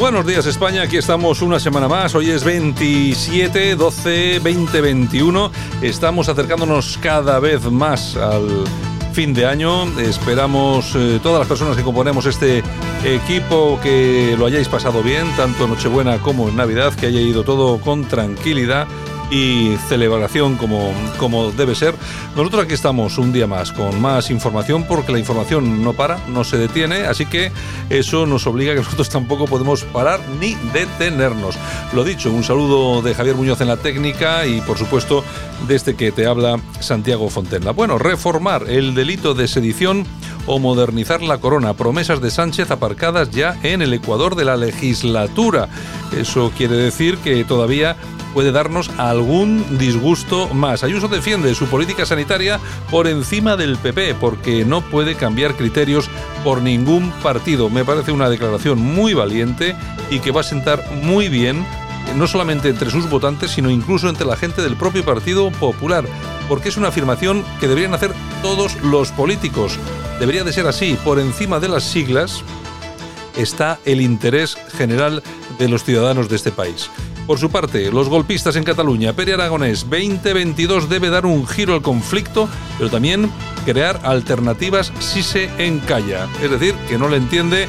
Buenos días España, aquí estamos una semana más, hoy es 27, 12, 20, 21, estamos acercándonos cada vez más al fin de año, esperamos eh, todas las personas que componemos este equipo que lo hayáis pasado bien, tanto en Nochebuena como en Navidad, que haya ido todo con tranquilidad y celebración como, como debe ser. Nosotros aquí estamos un día más con más información porque la información no para, no se detiene, así que eso nos obliga a que nosotros tampoco podemos parar ni detenernos. Lo dicho, un saludo de Javier Muñoz en la técnica y por supuesto de este que te habla Santiago Fontenla. Bueno, reformar el delito de sedición o modernizar la corona. Promesas de Sánchez aparcadas ya en el Ecuador de la legislatura. Eso quiere decir que todavía puede darnos algún disgusto más. Ayuso defiende su política sanitaria por encima del PP porque no puede cambiar criterios por ningún partido. Me parece una declaración muy valiente y que va a sentar muy bien no solamente entre sus votantes, sino incluso entre la gente del propio Partido Popular, porque es una afirmación que deberían hacer todos los políticos. Debería de ser así, por encima de las siglas está el interés general de los ciudadanos de este país. Por su parte, los golpistas en Cataluña, Pere Aragonés 2022 debe dar un giro al conflicto, pero también crear alternativas si se encalla. Es decir, que no le entiende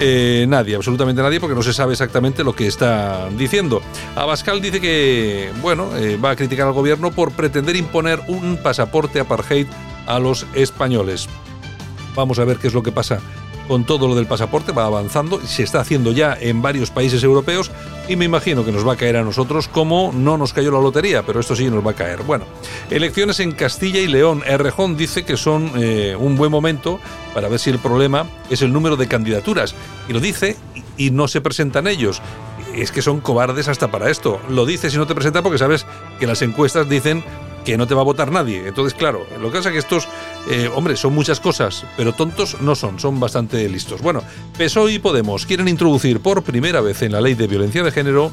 eh, nadie, absolutamente nadie, porque no se sabe exactamente lo que está diciendo. Abascal dice que, bueno, eh, va a criticar al gobierno por pretender imponer un pasaporte apartheid a los españoles. Vamos a ver qué es lo que pasa con todo lo del pasaporte, va avanzando, se está haciendo ya en varios países europeos y me imagino que nos va a caer a nosotros como no nos cayó la lotería, pero esto sí nos va a caer. Bueno, elecciones en Castilla y León. Errejón dice que son eh, un buen momento para ver si el problema es el número de candidaturas. Y lo dice y no se presentan ellos es que son cobardes hasta para esto. Lo dices y no te presenta porque sabes que las encuestas dicen que no te va a votar nadie. Entonces, claro, lo que pasa es que estos, eh, hombre, son muchas cosas, pero tontos no son, son bastante listos. Bueno, PSOE y Podemos quieren introducir por primera vez en la ley de violencia de género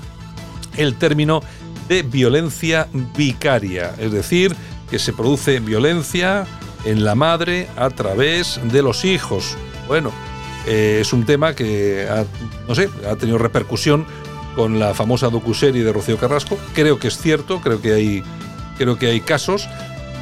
el término de violencia vicaria, es decir, que se produce violencia en la madre a través de los hijos. Bueno, eh, es un tema que no sé, ha tenido repercusión con la famosa docuserie de Rocío Carrasco. Creo que es cierto, creo que hay Creo que hay casos.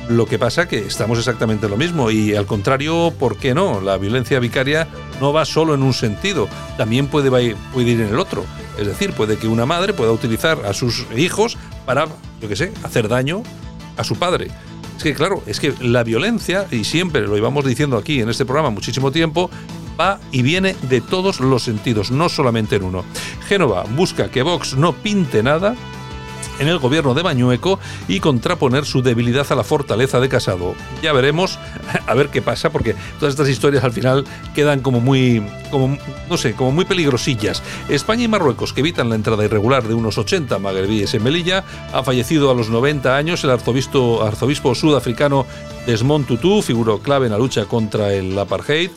Lo que pasa que estamos exactamente lo mismo y al contrario, ¿por qué no? La violencia vicaria no va solo en un sentido, también puede, puede ir en el otro. Es decir, puede que una madre pueda utilizar a sus hijos para, yo qué sé, hacer daño a su padre. Es que claro, es que la violencia, y siempre lo íbamos diciendo aquí en este programa muchísimo tiempo, va y viene de todos los sentidos, no solamente en uno. Génova busca que Vox no pinte nada en el gobierno de Bañueco y contraponer su debilidad a la fortaleza de Casado. Ya veremos a ver qué pasa, porque todas estas historias al final quedan como muy, como, no sé, como muy peligrosillas. España y Marruecos, que evitan la entrada irregular de unos 80 magrebíes en Melilla, ha fallecido a los 90 años el arzobispo, arzobispo sudafricano Desmond Tutu, figuró clave en la lucha contra el apartheid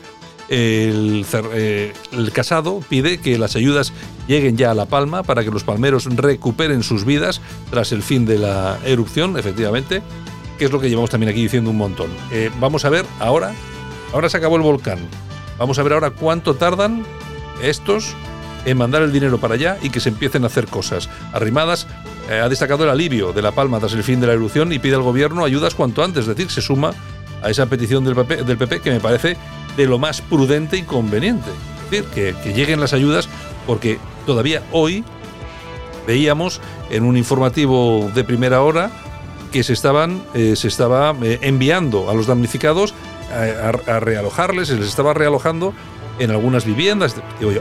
el, eh, el, casado pide que las ayudas lleguen ya a La Palma para que los palmeros recuperen sus vidas tras el fin de la erupción, efectivamente, que es lo que llevamos también aquí diciendo un montón. Eh, vamos a ver ahora, ahora se acabó el volcán, vamos a ver ahora cuánto tardan estos en mandar el dinero para allá y que se empiecen a hacer cosas. Arrimadas eh, ha destacado el alivio de La Palma tras el fin de la erupción y pide al gobierno ayudas cuanto antes, es decir, se suma a esa petición del del PP que me parece de lo más prudente y conveniente. Es decir, que, lleguen las ayudas porque todavía hoy veíamos en un informativo de primera hora que se estaban eh, se estaba eh, enviando a los damnificados a, realojarles, se les estaba realojando en algunas viviendas.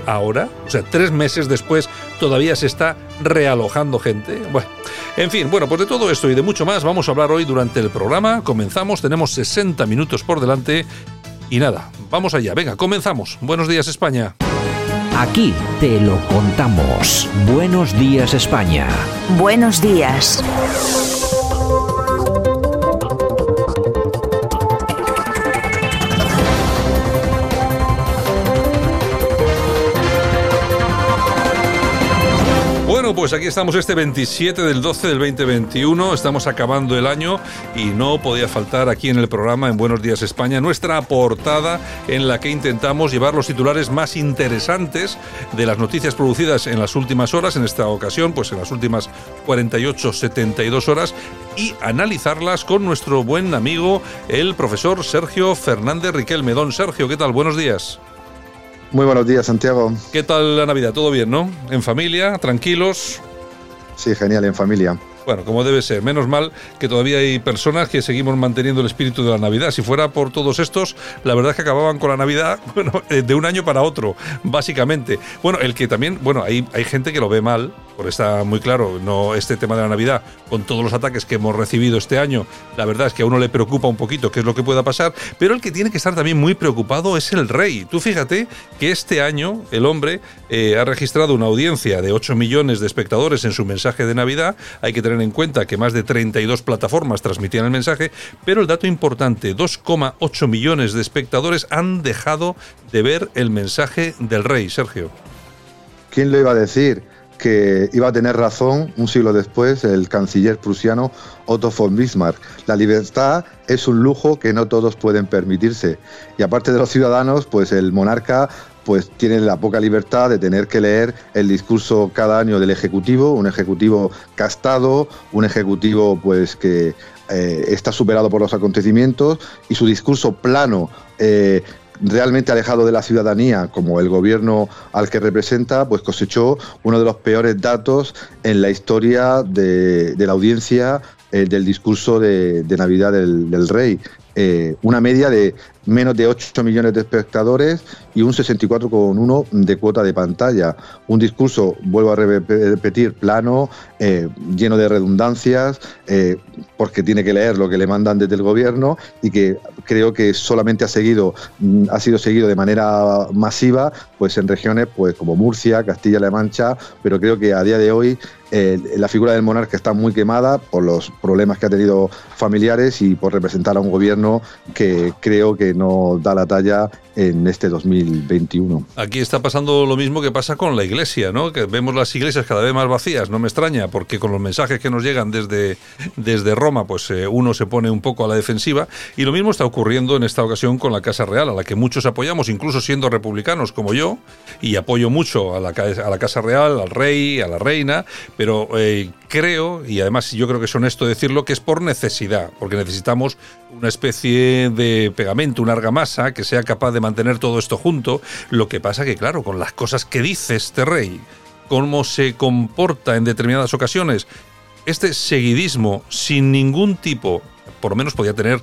Ahora, o sea, tres meses después, todavía se está realojando gente. Bueno, en fin, bueno, pues de todo esto y de mucho más vamos a hablar hoy durante el programa. Comenzamos, tenemos 60 minutos por delante y nada, vamos allá. Venga, comenzamos. Buenos días, España. Aquí te lo contamos. Buenos días España. Buenos días. Bueno, pues aquí estamos este 27 del 12 del 2021, estamos acabando el año y no podía faltar aquí en el programa en Buenos Días España nuestra portada en la que intentamos llevar los titulares más interesantes de las noticias producidas en las últimas horas, en esta ocasión pues en las últimas 48, 72 horas y analizarlas con nuestro buen amigo el profesor Sergio Fernández Riquelme. Don Sergio, ¿qué tal? Buenos días. Muy buenos días, Santiago. ¿Qué tal la Navidad? ¿Todo bien, no? ¿En familia? ¿Tranquilos? Sí, genial, en familia. Bueno, como debe ser. Menos mal que todavía hay personas que seguimos manteniendo el espíritu de la Navidad. Si fuera por todos estos, la verdad es que acababan con la Navidad bueno, eh, de un año para otro, básicamente. Bueno, el que también, bueno, hay, hay gente que lo ve mal, por está muy claro, no este tema de la Navidad, con todos los ataques que hemos recibido este año, la verdad es que a uno le preocupa un poquito qué es lo que pueda pasar, pero el que tiene que estar también muy preocupado es el rey. Tú fíjate que este año el hombre eh, ha registrado una audiencia de 8 millones de espectadores en su mensaje de Navidad. Hay que tener en cuenta que más de 32 plataformas transmitían el mensaje, pero el dato importante, 2,8 millones de espectadores han dejado de ver el mensaje del rey, Sergio. ¿Quién lo iba a decir? Que iba a tener razón un siglo después el canciller prusiano Otto von Bismarck. La libertad es un lujo que no todos pueden permitirse. Y aparte de los ciudadanos, pues el monarca pues tiene la poca libertad de tener que leer el discurso cada año del Ejecutivo, un Ejecutivo castado, un Ejecutivo pues que eh, está superado por los acontecimientos y su discurso plano, eh, realmente alejado de la ciudadanía, como el gobierno al que representa, pues cosechó uno de los peores datos en la historia de, la audiencia eh, del discurso de, Navidad del, rey. una media de menos de 8 millones de espectadores y un 64,1 de cuota de pantalla. Un discurso, vuelvo a repetir, plano, eh, lleno de redundancias, eh, porque tiene que leer lo que le mandan desde el gobierno y que creo que solamente ha seguido, mm, ha sido seguido de manera masiva, pues en regiones pues como Murcia, Castilla-La Mancha, pero creo que a día de hoy eh, la figura del monarca está muy quemada por los problemas que ha tenido familiares y por representar a un gobierno que creo que no da la talla en este 2021. Aquí está pasando lo mismo que pasa con la iglesia, ¿no? Que vemos las iglesias cada vez más vacías, no me extraña, porque con los mensajes que nos llegan desde, desde Roma, pues eh, uno se pone un poco a la defensiva, y lo mismo está ocurriendo en esta ocasión con la Casa Real, a la que muchos apoyamos, incluso siendo republicanos como yo, y apoyo mucho a la, a la Casa Real, al rey, a la reina, pero eh, creo, y además yo creo que es honesto decirlo, que es por necesidad, porque necesitamos una especie de pegamento, una argamasa que sea capaz de mantener todo esto junto. Lo que pasa que, claro, con las cosas que dice este rey, cómo se comporta en determinadas ocasiones, este seguidismo sin ningún tipo, por lo menos podía tener,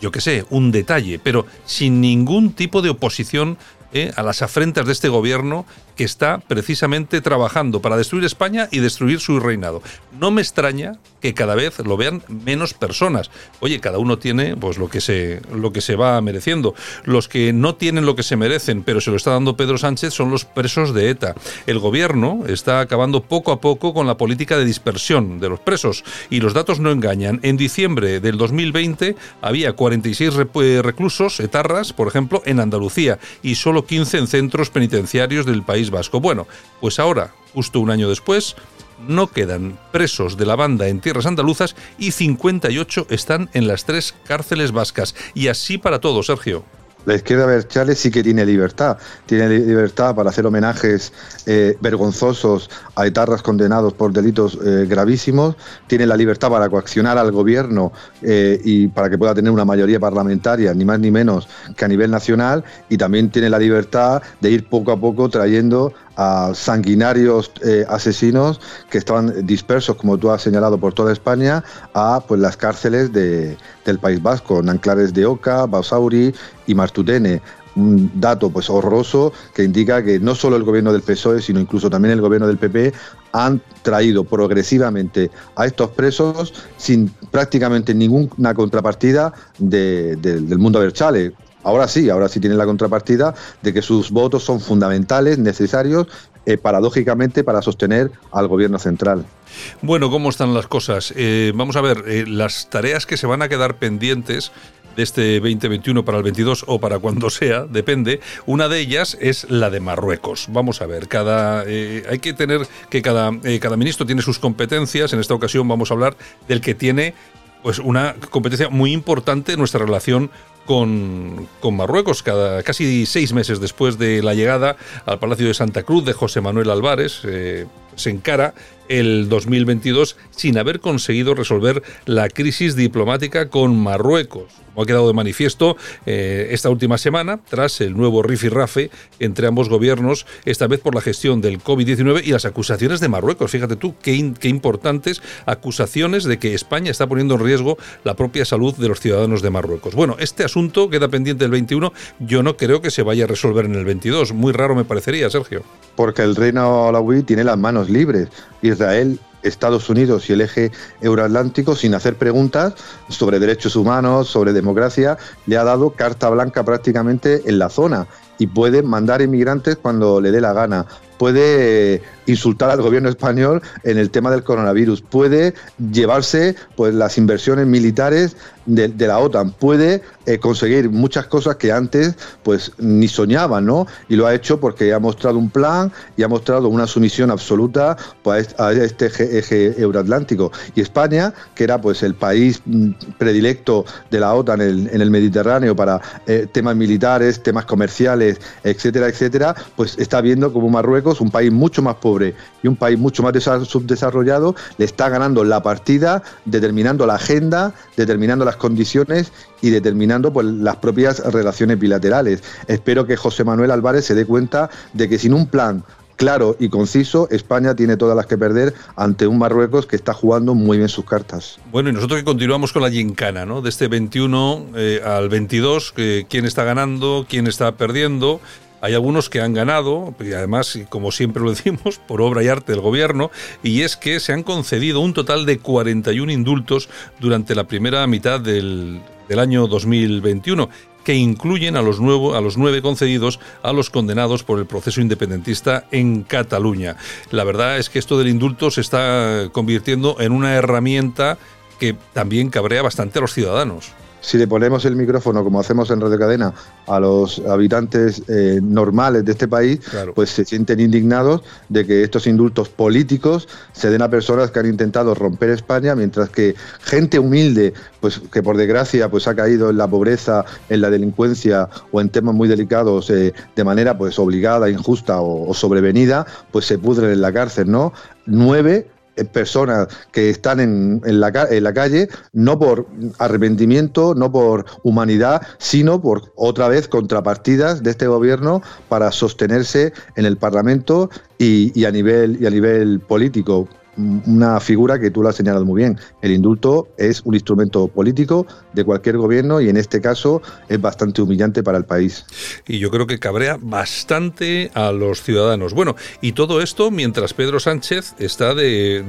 yo qué sé, un detalle, pero sin ningún tipo de oposición eh, a las afrentas de este gobierno que está precisamente trabajando para destruir España y destruir su reinado. No me extraña que cada vez lo vean menos personas. Oye, cada uno tiene pues lo que se lo que se va mereciendo. Los que no tienen lo que se merecen, pero se lo está dando Pedro Sánchez son los presos de ETA. El gobierno está acabando poco a poco con la política de dispersión de los presos y los datos no engañan. En diciembre del 2020 había 46 reclusos etarras, por ejemplo, en Andalucía y solo 15 en centros penitenciarios del país Vasco. Bueno, pues ahora, justo un año después, no quedan presos de la banda en tierras andaluzas y 58 están en las tres cárceles vascas. Y así para todo, Sergio. La izquierda Berchales sí que tiene libertad. Tiene libertad para hacer homenajes eh, vergonzosos a etarras condenados por delitos eh, gravísimos. Tiene la libertad para coaccionar al gobierno eh, y para que pueda tener una mayoría parlamentaria, ni más ni menos que a nivel nacional. Y también tiene la libertad de ir poco a poco trayendo a sanguinarios asesinos que estaban dispersos, como tú has señalado, por toda España, a pues las cárceles de, del País Vasco, Nanclares de Oca, Bausauri y Martutene. un dato pues horroroso que indica que no solo el gobierno del PSOE, sino incluso también el gobierno del PP han traído progresivamente a estos presos sin prácticamente ninguna contrapartida del mundo Berchale. Ahora sí, ahora sí tienen la contrapartida de que sus votos son fundamentales, necesarios, eh, paradójicamente, para sostener al gobierno central. Bueno, ¿cómo están las cosas? Eh, vamos a ver, eh, las tareas que se van a quedar pendientes de este 2021 para el 22 o para cuando sea, depende. Una de ellas es la de Marruecos. Vamos a ver, cada hay que tener que cada, cada ministro tiene sus competencias. En esta ocasión vamos a hablar del que tiene pues una competencia muy importante en nuestra relación con, con, Marruecos, cada, casi seis meses después de la llegada al Palacio de Santa Cruz de José Manuel Álvarez, eh, se encara el 2022 sin haber conseguido resolver la crisis diplomática con Marruecos, como ha quedado de manifiesto eh, esta última semana, tras el nuevo rifirrafe entre ambos gobiernos, esta vez por la gestión del COVID-19 y las acusaciones de Marruecos. Fíjate tú qué, qué importantes acusaciones de que España está poniendo en riesgo la propia salud de los ciudadanos de Marruecos. Bueno, este asunto queda pendiente del 21. Yo no creo que se vaya a resolver en el 22. Muy raro me parecería, Sergio. Porque el reino alawí tiene las manos libres. Israel Estados Unidos y el eje euroatlántico, sin hacer preguntas sobre derechos humanos, sobre democracia, le ha dado carta blanca prácticamente en la zona y puede mandar inmigrantes cuando le dé la gana, puede insultar al gobierno español en el tema del coronavirus, puede llevarse pues las inversiones militares de, la OTAN, puede eh, conseguir muchas cosas que antes pues ni soñaban, ¿no? Y lo ha hecho porque ha mostrado un plan y ha mostrado una sumisión absoluta pues, a este eje, euroatlántico. Y España, que era pues el país mm, predilecto de la OTAN en, el Mediterráneo para eh, temas militares, temas comerciales, etcétera, etcétera, pues está viendo como Marruecos, un país mucho más pobre y un país mucho más subdesarrollado le está ganando la partida, determinando la agenda, determinando las condiciones y determinando pues, las propias relaciones bilaterales. Espero que José Manuel Álvarez se dé cuenta de que sin un plan claro y conciso, España tiene todas las que perder ante un Marruecos que está jugando muy bien sus cartas. Bueno, y nosotros que continuamos con la gincana, ¿no? De este 21 eh, al 22, quién está ganando, quién está perdiendo. Hay algunos que han ganado, y además, como siempre lo decimos, por obra y arte del gobierno, y es que se han concedido un total de 41 indultos durante la primera mitad del, año 2021 que incluyen a los, nuevo, a los nueve concedidos a los condenados por el proceso independentista en Cataluña. La verdad es que esto del indulto se está convirtiendo en una herramienta que también cabrea bastante a los ciudadanos si le ponemos el micrófono, como hacemos en Radio Cadena, a los habitantes eh, normales de este país, pues se sienten indignados de que estos indultos políticos se den a personas que han intentado romper España, mientras que gente humilde, pues que por desgracia pues ha caído en la pobreza, en la delincuencia o en temas muy delicados eh, de manera pues obligada, injusta o, o sobrevenida, pues se pudren en la cárcel, ¿no? Nueve personas que están en, en, la, en, la, calle, no por arrepentimiento, no por humanidad, sino por otra vez contrapartidas de este gobierno para sostenerse en el Parlamento y, y a nivel y a nivel político una figura que tú la has señalado muy bien. El indulto es un instrumento político de cualquier gobierno y en este caso es bastante humillante para el país. Y yo creo que cabrea bastante a los ciudadanos. Bueno, y todo esto mientras Pedro Sánchez está de,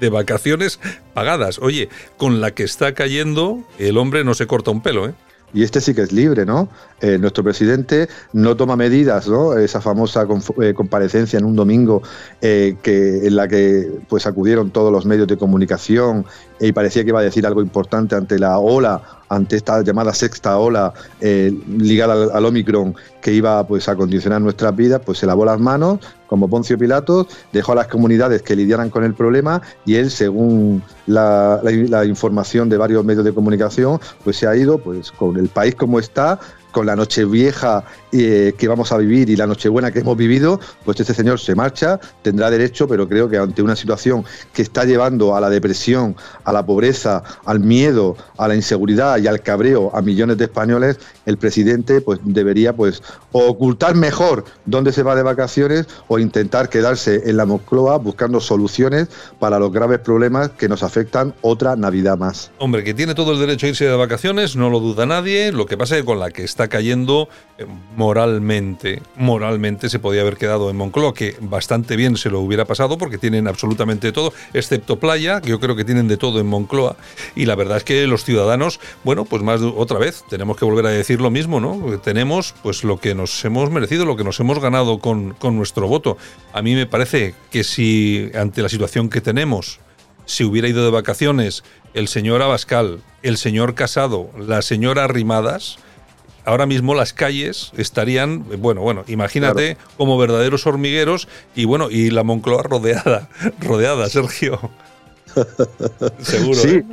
de, vacaciones pagadas. Oye, con la que está cayendo, el hombre no se corta un pelo, ¿eh? Y este sí que es libre, ¿no? Eh, nuestro presidente no toma medidas, ¿no? Esa famosa eh, comparecencia en un domingo eh, en la que pues acudieron todos los medios de comunicación y parecía que iba a decir algo importante ante la ola, ante esta llamada sexta ola ligada al, Omicron que iba pues a condicionar nuestras vidas, pues se lavó las manos como Poncio Pilatos, dejó a las comunidades que lidiaran con el problema y él, según la, información de varios medios de comunicación, pues se ha ido pues con el país como está, con la noche vieja eh, que vamos a vivir y la noche buena que hemos vivido, pues este señor se marcha, tendrá derecho, pero creo que ante una situación que está llevando a la depresión, a la pobreza, al miedo, a la inseguridad y al cabreo a millones de españoles, el presidente pues debería pues ocultar mejor dónde se va de vacaciones o intentar quedarse en la Moncloa buscando soluciones para los graves problemas que nos afectan otra Navidad más. Hombre, que tiene todo el derecho a irse de vacaciones, no lo duda nadie, lo que pasa es que con la que está cayendo eh, moralmente. Moralmente se podía haber quedado en Moncloa, que bastante bien se lo hubiera pasado porque tienen absolutamente todo, excepto playa, que yo creo que tienen de todo en Moncloa. Y la verdad es que los ciudadanos, bueno, pues más otra vez, tenemos que volver a decir lo mismo, ¿no? Tenemos pues lo que nos hemos merecido, lo que nos hemos ganado con, con nuestro voto. A mí me parece que si ante la situación que tenemos, si hubiera ido de vacaciones el señor Abascal, el señor Casado, la señora Arrimadas, ahora mismo las calles estarían, bueno, bueno, imagínate como verdaderos hormigueros y bueno, y la Moncloa rodeada, rodeada, Sergio. Seguro. Sí. ¿eh?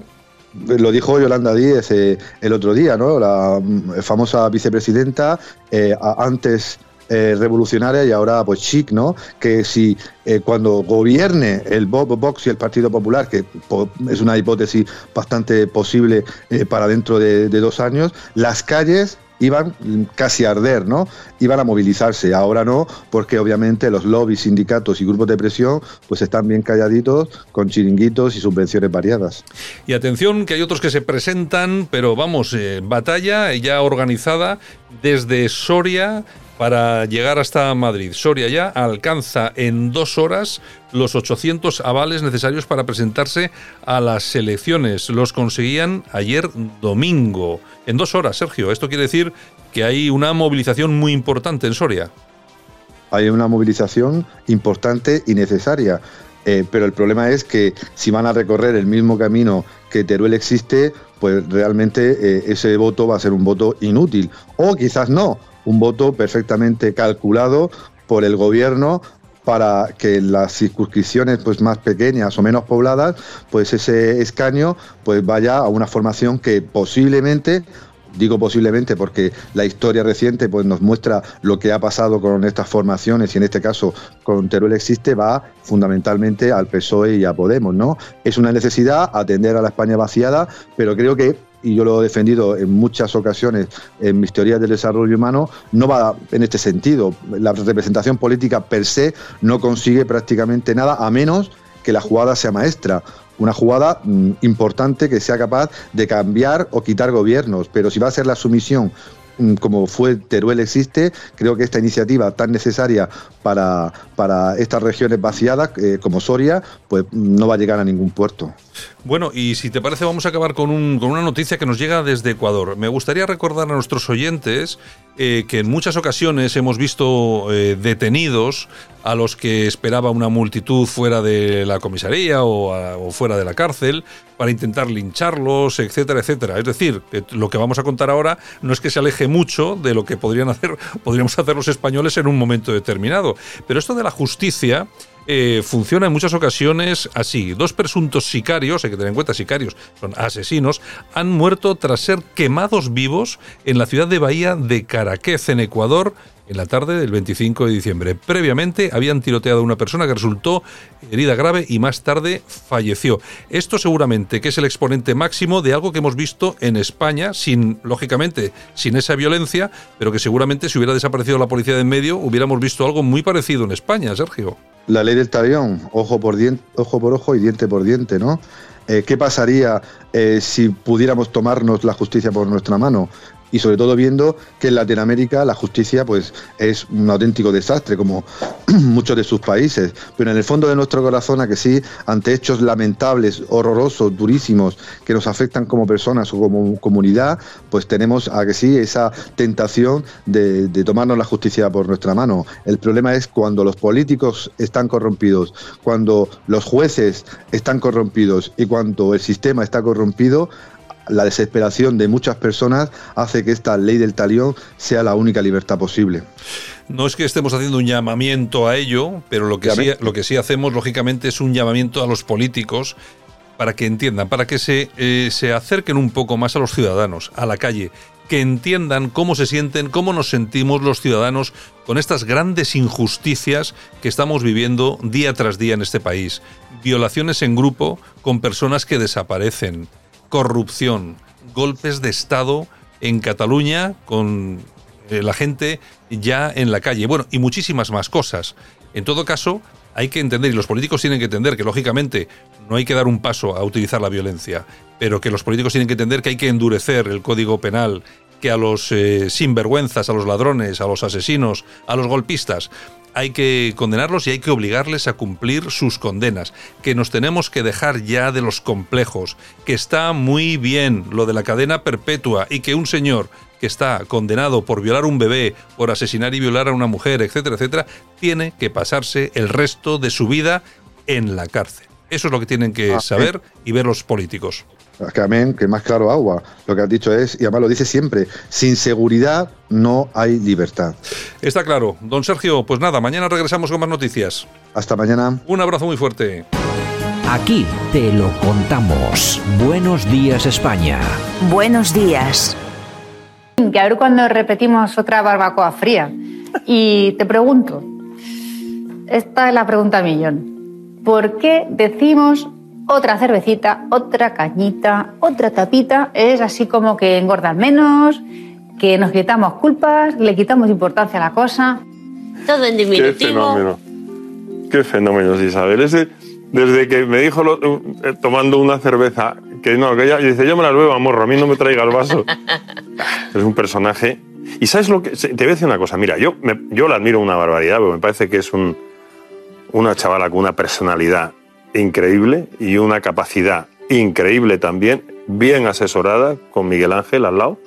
Lo dijo Yolanda Díez eh, el otro día, ¿no? La mm, famosa vicepresidenta, eh, antes eh, revolucionaria y ahora pues chic, ¿no? Que si eh, cuando gobierne el Vox y el Partido Popular, que es una hipótesis bastante posible eh, para dentro de, dos años, las calles iban casi a arder, ¿no? Iban a movilizarse. Ahora no, porque obviamente los lobbies, sindicatos y grupos de presión pues están bien calladitos con chiringuitos y subvenciones variadas. Y atención que hay otros que se presentan, pero vamos, batalla ya organizada desde Soria para llegar hasta Madrid. Soria ya alcanza en dos horas los 800 avales necesarios para presentarse a las elecciones. Los conseguían ayer domingo. En dos horas, Sergio. Esto quiere decir que hay una movilización muy importante en Soria. Hay una movilización importante y necesaria. Eh, pero el problema es que si van a recorrer el mismo camino que Teruel existe, pues realmente eh, ese voto va a ser un voto inútil. O quizás no, un voto perfectamente calculado por el gobierno para que las circunscripciones pues más pequeñas o menos pobladas pues ese escaño pues vaya a una formación que posiblemente digo posiblemente porque la historia reciente pues nos muestra lo que ha pasado con estas formaciones y en este caso con Teruel existe va fundamentalmente al PSOE y a Podemos, ¿no? Es una necesidad atender a la España vaciada, pero creo que y yo lo he defendido en muchas ocasiones en mis teorías del desarrollo humano, no va en este sentido. La representación política per se no consigue prácticamente nada a menos que la jugada sea maestra. Una jugada mm, importante que sea capaz de cambiar o quitar gobiernos, pero si va a ser la sumisión Mm, como fue Teruel existe, creo que esta iniciativa tan necesaria para, para estas regiones vaciadas eh, como Soria, pues no va a llegar a ningún puerto. Bueno, y si te parece vamos a acabar con, un, con una noticia que nos llega desde Ecuador. Me gustaría recordar a nuestros oyentes eh, que en muchas ocasiones hemos visto eh, detenidos a los que esperaba una multitud fuera de la comisaría o, fuera de la cárcel para intentar lincharlos, etcétera, etcétera. Es decir, lo que vamos a contar ahora no es que se aleje mucho de lo que podrían hacer, podríamos hacer los españoles en un momento determinado. Pero esto de la justicia eh, funciona en muchas ocasiones así. Dos presuntos sicarios, hay que tener en cuenta sicarios, son asesinos, han muerto tras ser quemados vivos en la ciudad de Bahía de Caraquez, en Ecuador, en la tarde del 25 de diciembre. Previamente habían tiroteado a una persona que resultó herida grave y más tarde falleció. Esto seguramente que es el exponente máximo de algo que hemos visto en España, sin, lógicamente, sin esa violencia, pero que seguramente si hubiera desaparecido la policía de en medio, hubiéramos visto algo muy parecido en España, Sergio. La ley del talión, ojo por, ojo, por ojo y diente por diente, ¿no? Eh, ¿Qué pasaría eh, si pudiéramos tomarnos la justicia por nuestra mano? Y sobre todo viendo que en Latinoamérica la justicia pues es un auténtico desastre como muchos de sus países, pero en el fondo de nuestro corazón a que sí, ante hechos lamentables, horrorosos, durísimos que nos afectan como personas o como comunidad, pues tenemos a que sí esa tentación de, de tomarnos la justicia por nuestra mano. El problema es cuando los políticos están corrompidos, cuando los jueces están corrompidos y cuando el sistema está corrompido, la desesperación de muchas personas hace que esta ley del talión sea la única libertad posible. No es que estemos haciendo un llamamiento a ello, pero lo que, sí, lo que sí hacemos, lógicamente, es un llamamiento a los políticos para que entiendan, para que se, eh, se acerquen un poco más a los ciudadanos, a la calle, que entiendan cómo se sienten, cómo nos sentimos los ciudadanos con estas grandes injusticias que estamos viviendo día tras día en este país. Violaciones en grupo con personas que desaparecen, corrupción, golpes de Estado en Cataluña con eh, la gente ya en la calle. Bueno, y muchísimas más cosas. En todo caso, hay que entender, y los políticos tienen que entender que lógicamente no hay que dar un paso a utilizar la violencia, pero que los políticos tienen que entender que hay que endurecer el código penal, que a los eh, sinvergüenzas, a los ladrones, a los asesinos, a los golpistas, hay que condenarlos y hay que obligarles a cumplir sus condenas, que nos tenemos que dejar ya de los complejos, que está muy bien lo de la cadena perpetua y que un señor que está condenado por violar un bebé, por asesinar y violar a una mujer, etcétera, etcétera, tiene que pasarse el resto de su vida en la cárcel. Eso es lo que tienen que Ah, saber y ver los políticos. Que amén, que más claro agua. Lo que has dicho es, y además lo dice siempre, sin seguridad no hay libertad. Está claro. Don Sergio, pues nada, mañana regresamos con más noticias. Hasta mañana. Un abrazo muy fuerte. Aquí te lo contamos. Buenos días España. Buenos días. Que a ver cuando repetimos otra barbacoa fría. Y te pregunto, esta es la pregunta millón. ¿Por qué decimos otra cervecita, otra cañita, otra tapita? Es así como que engordan menos, que nos quitamos culpas, le quitamos importancia a la cosa. Todo en Qué diminutivo. fenómeno. Qué fenómeno, Isabel. Ese, desde que me dijo lo- eh, tomando una cerveza que no, que ella y dice, yo me la bebo, morro, a mí no me traiga el vaso. es un personaje. Y sabes lo que. se- Te voy a decir una cosa. Mira, yo, me- yo la admiro una barbaridad, porque me parece que es un, una chavala con una personalidad increíble y una capacidad increíble también, bien asesorada, con Miguel Ángel al lado.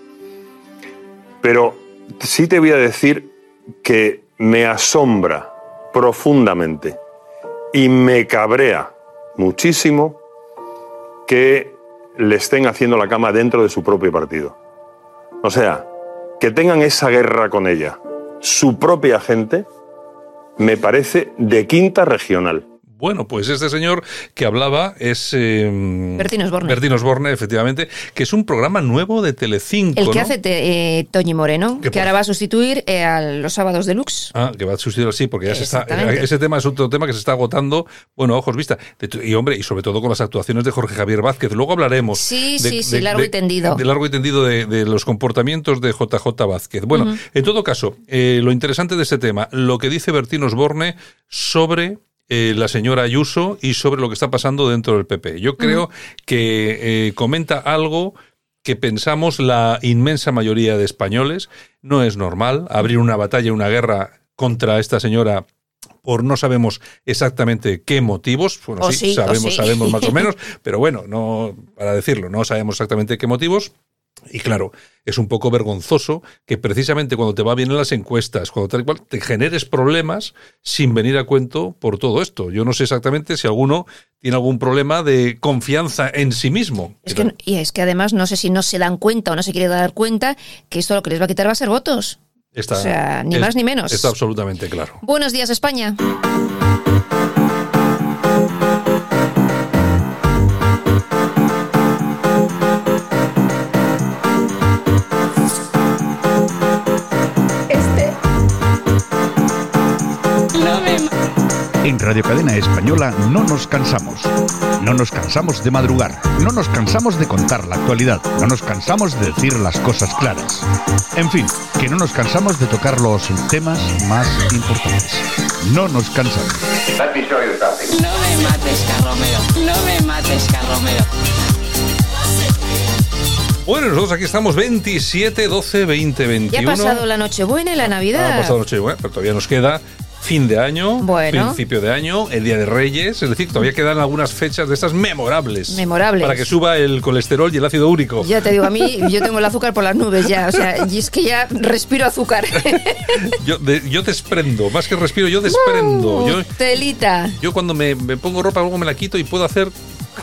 Pero sí te voy a decir que me asombra profundamente y me cabrea muchísimo que le estén haciendo la cama dentro de su propio partido. O sea, que tengan esa guerra con ella, su propia gente, me parece de quinta regional. Bueno, pues este señor que hablaba es... Eh, Bertín Osborne. Bertín Osborne, efectivamente, que es un programa nuevo de Telecinco, El que ¿no? hace te- eh, Toñi Moreno, Que por- ahora va a sustituir eh, a los sábados de Lux. Ah, que va a sustituir así, porque ya se está. Exactamente. Ese tema es otro tema que se está agotando, bueno, ojos vista. De Y hombre, y sobre todo con las actuaciones de Jorge Javier Vázquez. Luego hablaremos. Sí, sí, sí, largo y tendido. De largo y tendido de, de los comportamientos de JJ Vázquez. Bueno, en todo caso, eh, lo interesante de este tema, lo que dice Bertín Osborne sobre. Eh, la señora Ayuso y sobre lo que está pasando dentro del PP. Yo creo que eh, comenta algo que pensamos la inmensa mayoría de españoles. No es normal abrir una batalla, una guerra contra esta señora por no sabemos exactamente qué motivos. Bueno, sí, sabemos, sí. sabemos más o menos, pero bueno, no para decirlo, no sabemos exactamente qué motivos. Y claro, es un poco vergonzoso que precisamente cuando te va bien en las encuestas, cuando tal y cual, te generes problemas sin venir a cuento por todo esto. Yo no sé exactamente si alguno tiene algún problema de confianza en sí mismo. Es que, y es que además no sé si no se dan cuenta o no se quiere dar cuenta que esto lo que les va a quitar va a ser votos. Está- o sea, ni es- más ni menos. Está absolutamente claro. Buenos días, España. En Radio Cadena Española no nos cansamos. No nos cansamos de madrugar. No nos cansamos de contar la actualidad. No nos cansamos de decir las cosas claras. En fin, que no nos cansamos de tocar los temas más importantes. No nos cansamos. No me mates, Carromero. No me mates, Carromero. Bueno, nosotros aquí estamos 27, 12, 20, Ya 21. ha pasado la Nochebuena y la Navidad. Ha pasado noche, bueno, pero todavía nos queda fin de año, Bueno. principio de año, el Día de Reyes, es decir, todavía quedan algunas fechas de estas memorables. Memorables. Para que suba el colesterol y el ácido úrico. Ya te digo, a mí yo tengo el azúcar por las nubes ya, o sea, y es que ya respiro azúcar. Yo, de- yo desprendo, más que respiro, yo desprendo. Uh, Yo, Telita. yo cuando me, me pongo ropa, luego me la quito y puedo hacer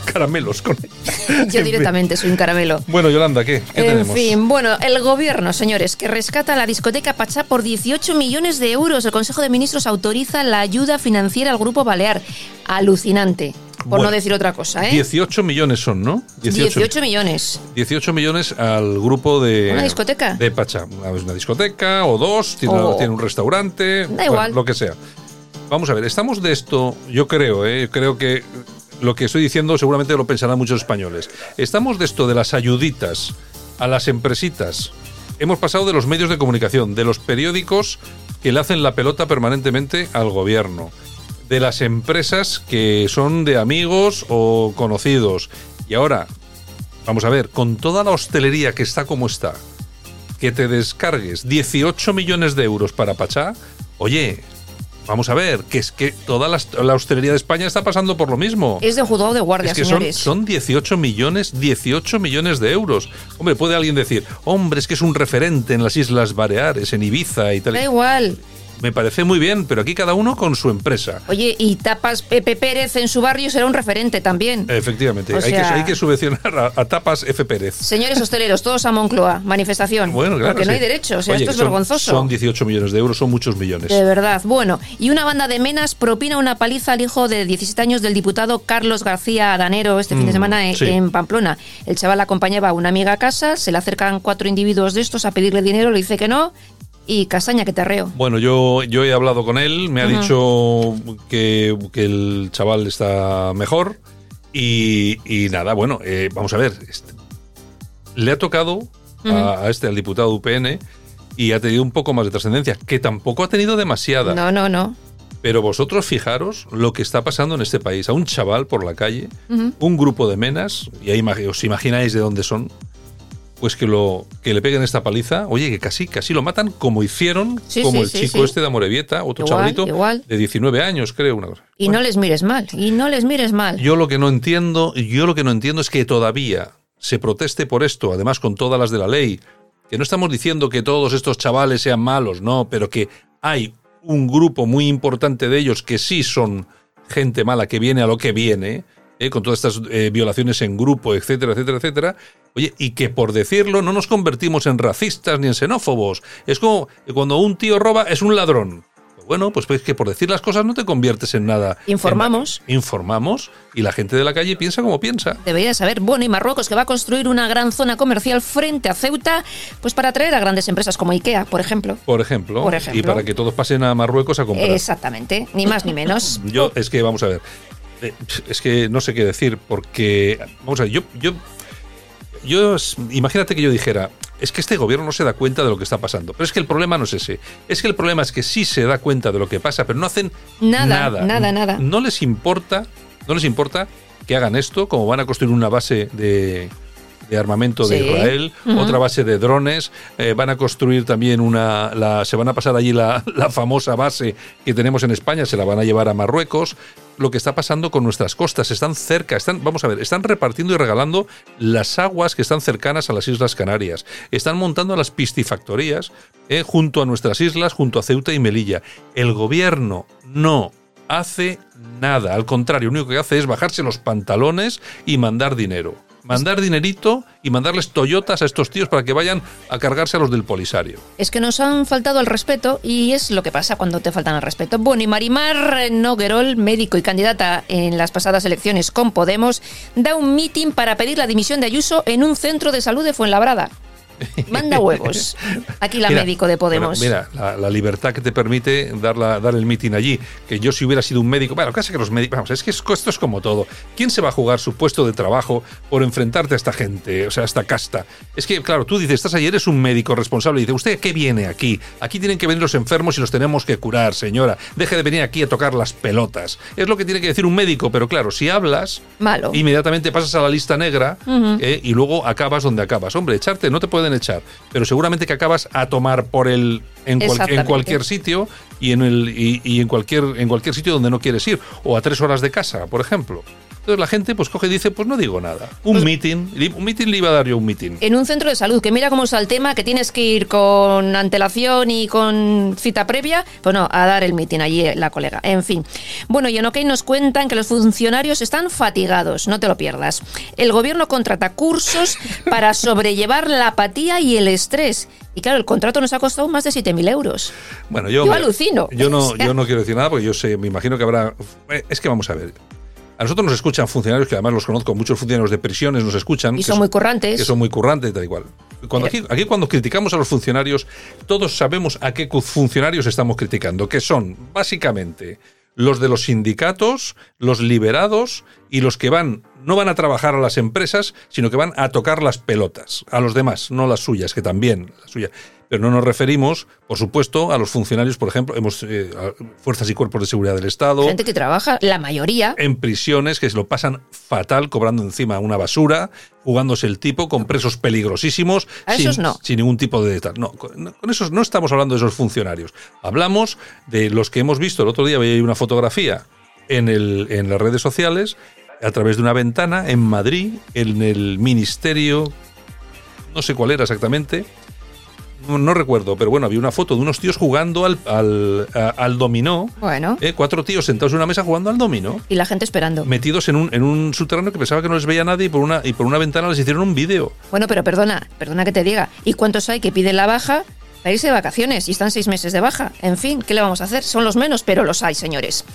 caramelos con ella. Yo directamente soy un caramelo. Bueno, Yolanda, ¿qué? ¿Qué En tenemos? fin, bueno, el gobierno, señores, que rescata la discoteca Pachá por 18 millones de euros. El Consejo de Ministros autoriza la ayuda financiera al Grupo Balear. Alucinante, por Bueno, no decir otra cosa, ¿eh? 18 millones son, ¿no? 18, millones. 18 millones al grupo de. ¿Una discoteca? De Pacha. Una, una discoteca o dos, tiene, un restaurante. Da bueno, igual. Lo que sea. Vamos a ver, estamos de esto, yo creo, ¿eh? creo que lo que estoy diciendo seguramente lo pensarán muchos españoles. Estamos de esto de las ayuditas a las empresitas. Hemos pasado de los medios de comunicación, de los periódicos que le hacen la pelota permanentemente al gobierno, de las empresas que son de amigos o conocidos. Y ahora, vamos a ver, con toda la hostelería que está como está, que te descargues 18 millones de euros para Pachá, oye, vamos a ver, que es que toda la, la hostelería de España está pasando por lo mismo. Es de juzgado de guardia, Es que son, son 18 millones, 18 millones de euros. Hombre, puede alguien decir, hombre, es que es un referente en las Islas Baleares, en Ibiza y tal. Da igual. Me parece muy bien, pero aquí cada uno con su empresa. Oye, y Tapas Pepe Pérez en su barrio será un referente también. Efectivamente, O hay, que, hay que subvencionar a, a Tapas F. Pérez. Señores hosteleros, todos a Moncloa, manifestación. Bueno, claro. Porque no hay derecho, o sea, Oye, esto es son- vergonzoso. Son 18 millones de euros, son muchos millones. De verdad. Bueno, y una banda de menas propina una paliza al hijo de 17 años del diputado Carlos García Danero este fin de Mm, semana en, sí. en Pamplona. El chaval acompañaba a una amiga a casa, se le acercan cuatro individuos de estos a pedirle dinero, le dice que no y castaña que te arreo. Bueno, yo, yo he hablado con él, me ha dicho que, que el chaval está mejor y, y nada, bueno, eh, vamos a ver. este, le ha tocado a, a este, al diputado UPN y ha tenido un poco más de trascendencia, que tampoco ha tenido demasiada. No, no, no. Pero vosotros fijaros lo que está pasando en este país. A un chaval por la calle, un grupo de menas, y ahí os imagináis de dónde son, pues que lo que le peguen esta paliza, oye, que casi casi lo matan como hicieron Sí, como sí, el sí, chico este de Amorebieta, otro Igual, chavalito igual. de 19 años, creo, una cosa. Y no les mires mal, y no les mires mal. Yo lo que no entiendo, yo lo que no entiendo es que todavía se proteste por esto, además con todas las de la ley, que no estamos diciendo que todos estos chavales sean malos, no, pero que hay un grupo muy importante de ellos que sí son gente mala, que viene a lo que viene, eh, con todas estas eh, violaciones en grupo, etcétera, etcétera, etcétera. Oye, y que por decirlo no nos convertimos en racistas ni en xenófobos. Es como cuando un tío roba es un ladrón. Bueno, pues, pues que por decir las cosas no te conviertes en nada. Informamos. En- informamos y la gente de la calle piensa como piensa. Debería saber. Bueno, y Marruecos que va a construir una gran zona comercial frente a Ceuta, pues para atraer a grandes empresas como IKEA, por ejemplo. Por ejemplo, Por ejemplo. y para que todos pasen a Marruecos a comprar. Exactamente, ni más ni menos. Yo, es que, vamos a ver, eh, es que no sé qué decir, porque, vamos a ver, yo, yo, yo, imagínate que yo dijera, es que este gobierno no se da cuenta de lo que está pasando, pero es que el problema no es ese, es que el problema es que sí se da cuenta de lo que pasa, pero no hacen Nada, nada, nada, nada. No les importa, no les importa que hagan esto, como van a construir una base de, de armamento de Sí. Israel, otra base de drones, eh, van a construir también una, la, se van a pasar allí la, la famosa base que tenemos en España, se la van a llevar a Marruecos. Lo que está pasando con nuestras costas, están cerca, están, vamos a ver, están repartiendo y regalando las aguas que están cercanas a las Islas Canarias. Están montando las piscifactorías eh, junto a nuestras islas, junto a Ceuta y Melilla. El gobierno no hace nada, al contrario, lo único que hace es bajarse los pantalones y mandar dinero. Mandar dinerito y mandarles Toyotas a estos tíos para que vayan a cargarse a los del Polisario. Es que nos han faltado al respeto y es lo que pasa cuando te faltan al respeto. Bueno, y Marimar Noguerol, médico y candidata en las pasadas elecciones con Podemos, da un mitin para pedir la dimisión de Ayuso en un centro de salud de Fuenlabrada. Manda huevos. Aquí la Mira, médico de Podemos. bueno, mira, la, la libertad que te permite dar, la- dar el mitin allí. Que yo si hubiera sido un médico, bueno, casi que los médicos, vamos, es que es- esto es como todo. ¿Quién se va a jugar su puesto de trabajo por enfrentarte a esta gente, o sea, a esta casta? Es que, claro, tú dices, estás ahí, eres un médico responsable y dices, ¿usted qué viene aquí? Aquí tienen que venir los enfermos y los tenemos que curar, señora. Deje de venir aquí a tocar las pelotas. Es lo que tiene que decir un médico, pero claro, si hablas, Malo. inmediatamente pasas a la lista negra eh, y luego acabas donde acabas. Hombre, echarte no te pueden echar, pero seguramente que acabas a tomar por el en, cual- en cualquier sitio y en el y, y en cualquier en cualquier sitio donde no quieres ir o a tres horas de casa, por ejemplo. Entonces la gente pues coge y dice, pues no digo nada. Un meeting, li- un meeting le iba a dar yo un meeting. En un centro de salud, que mira cómo está el tema, que tienes que ir con antelación y con cita previa, pues no, a dar el mitin allí eh, la colega. En fin. Bueno, y en OK nos cuentan que los funcionarios están fatigados, no te lo pierdas. El gobierno contrata cursos para sobrellevar la apatía y el estrés. Y claro, el contrato nos ha costado más de 7.000 euros. Bueno, yo, Yo alucino. Yo no, O sea. yo no quiero decir nada porque yo sé, me imagino que habrá. eh, Es que vamos a ver. A nosotros nos escuchan funcionarios que además los conozco, muchos funcionarios de prisiones nos escuchan. Y que son muy currantes. Que son muy currantes, tal igual. Cuando aquí, aquí cuando criticamos a los funcionarios, todos sabemos a qué funcionarios estamos criticando, que son básicamente los de los sindicatos, los liberados y los que van no van a trabajar a las empresas, sino que van a tocar las pelotas a los demás, no las suyas, que también las suyas. Pero no nos referimos, por supuesto, a los funcionarios, por ejemplo, hemos eh, fuerzas y cuerpos de seguridad del Estado. Gente que trabaja, la mayoría. En prisiones que se lo pasan fatal, cobrando encima una basura, jugándose el tipo con presos peligrosísimos. A sin, esos no. Sin ningún tipo de tal. No, con, con esos no estamos hablando de esos funcionarios. Hablamos de los que hemos visto. El otro día veía una fotografía en, el, en las redes sociales a través de una ventana en Madrid, en el ministerio, no sé cuál era exactamente, no, recuerdo, pero bueno, había una foto de unos tíos jugando al, al, a- al dominó. Bueno. ¿eh? Cuatro tíos sentados en una mesa jugando al dominó. Y la gente esperando. Metidos en un, en un subterráneo que pensaba que no les veía nadie y por una, y por una ventana les hicieron un vídeo. Bueno, pero perdona, perdona que te diga. ¿Y cuántos hay que piden la baja para irse de vacaciones y están seis meses de baja? En fin, ¿qué le vamos a hacer? Son los menos, pero los hay, señores.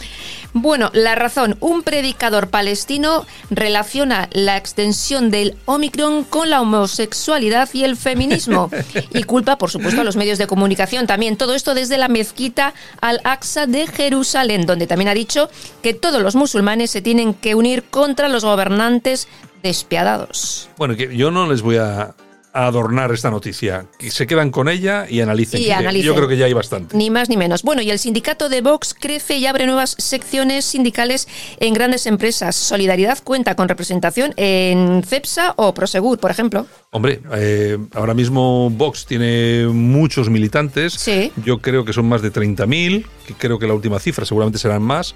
Bueno, la razón. Un predicador palestino relaciona la extensión del Omicron con la homosexualidad y el feminismo. Y culpa, por supuesto, a los medios de comunicación también. Todo esto desde la mezquita Al-Aqsa de Jerusalén, donde también ha dicho que todos los musulmanes se tienen que unir contra los gobernantes despiadados. Bueno, que yo no les voy a a adornar esta noticia. Que se quedan con ella y analicen. Y analicen. Yo creo que ya hay bastante. Ni más ni menos. Bueno, y el sindicato de Vox crece y abre nuevas secciones sindicales en grandes empresas. Solidaridad cuenta con representación en CEPSA o Prosegur, por ejemplo. Hombre, eh, ahora mismo Vox tiene muchos militantes. Sí. Yo creo que son más de 30.000, que creo que la última cifra seguramente serán más.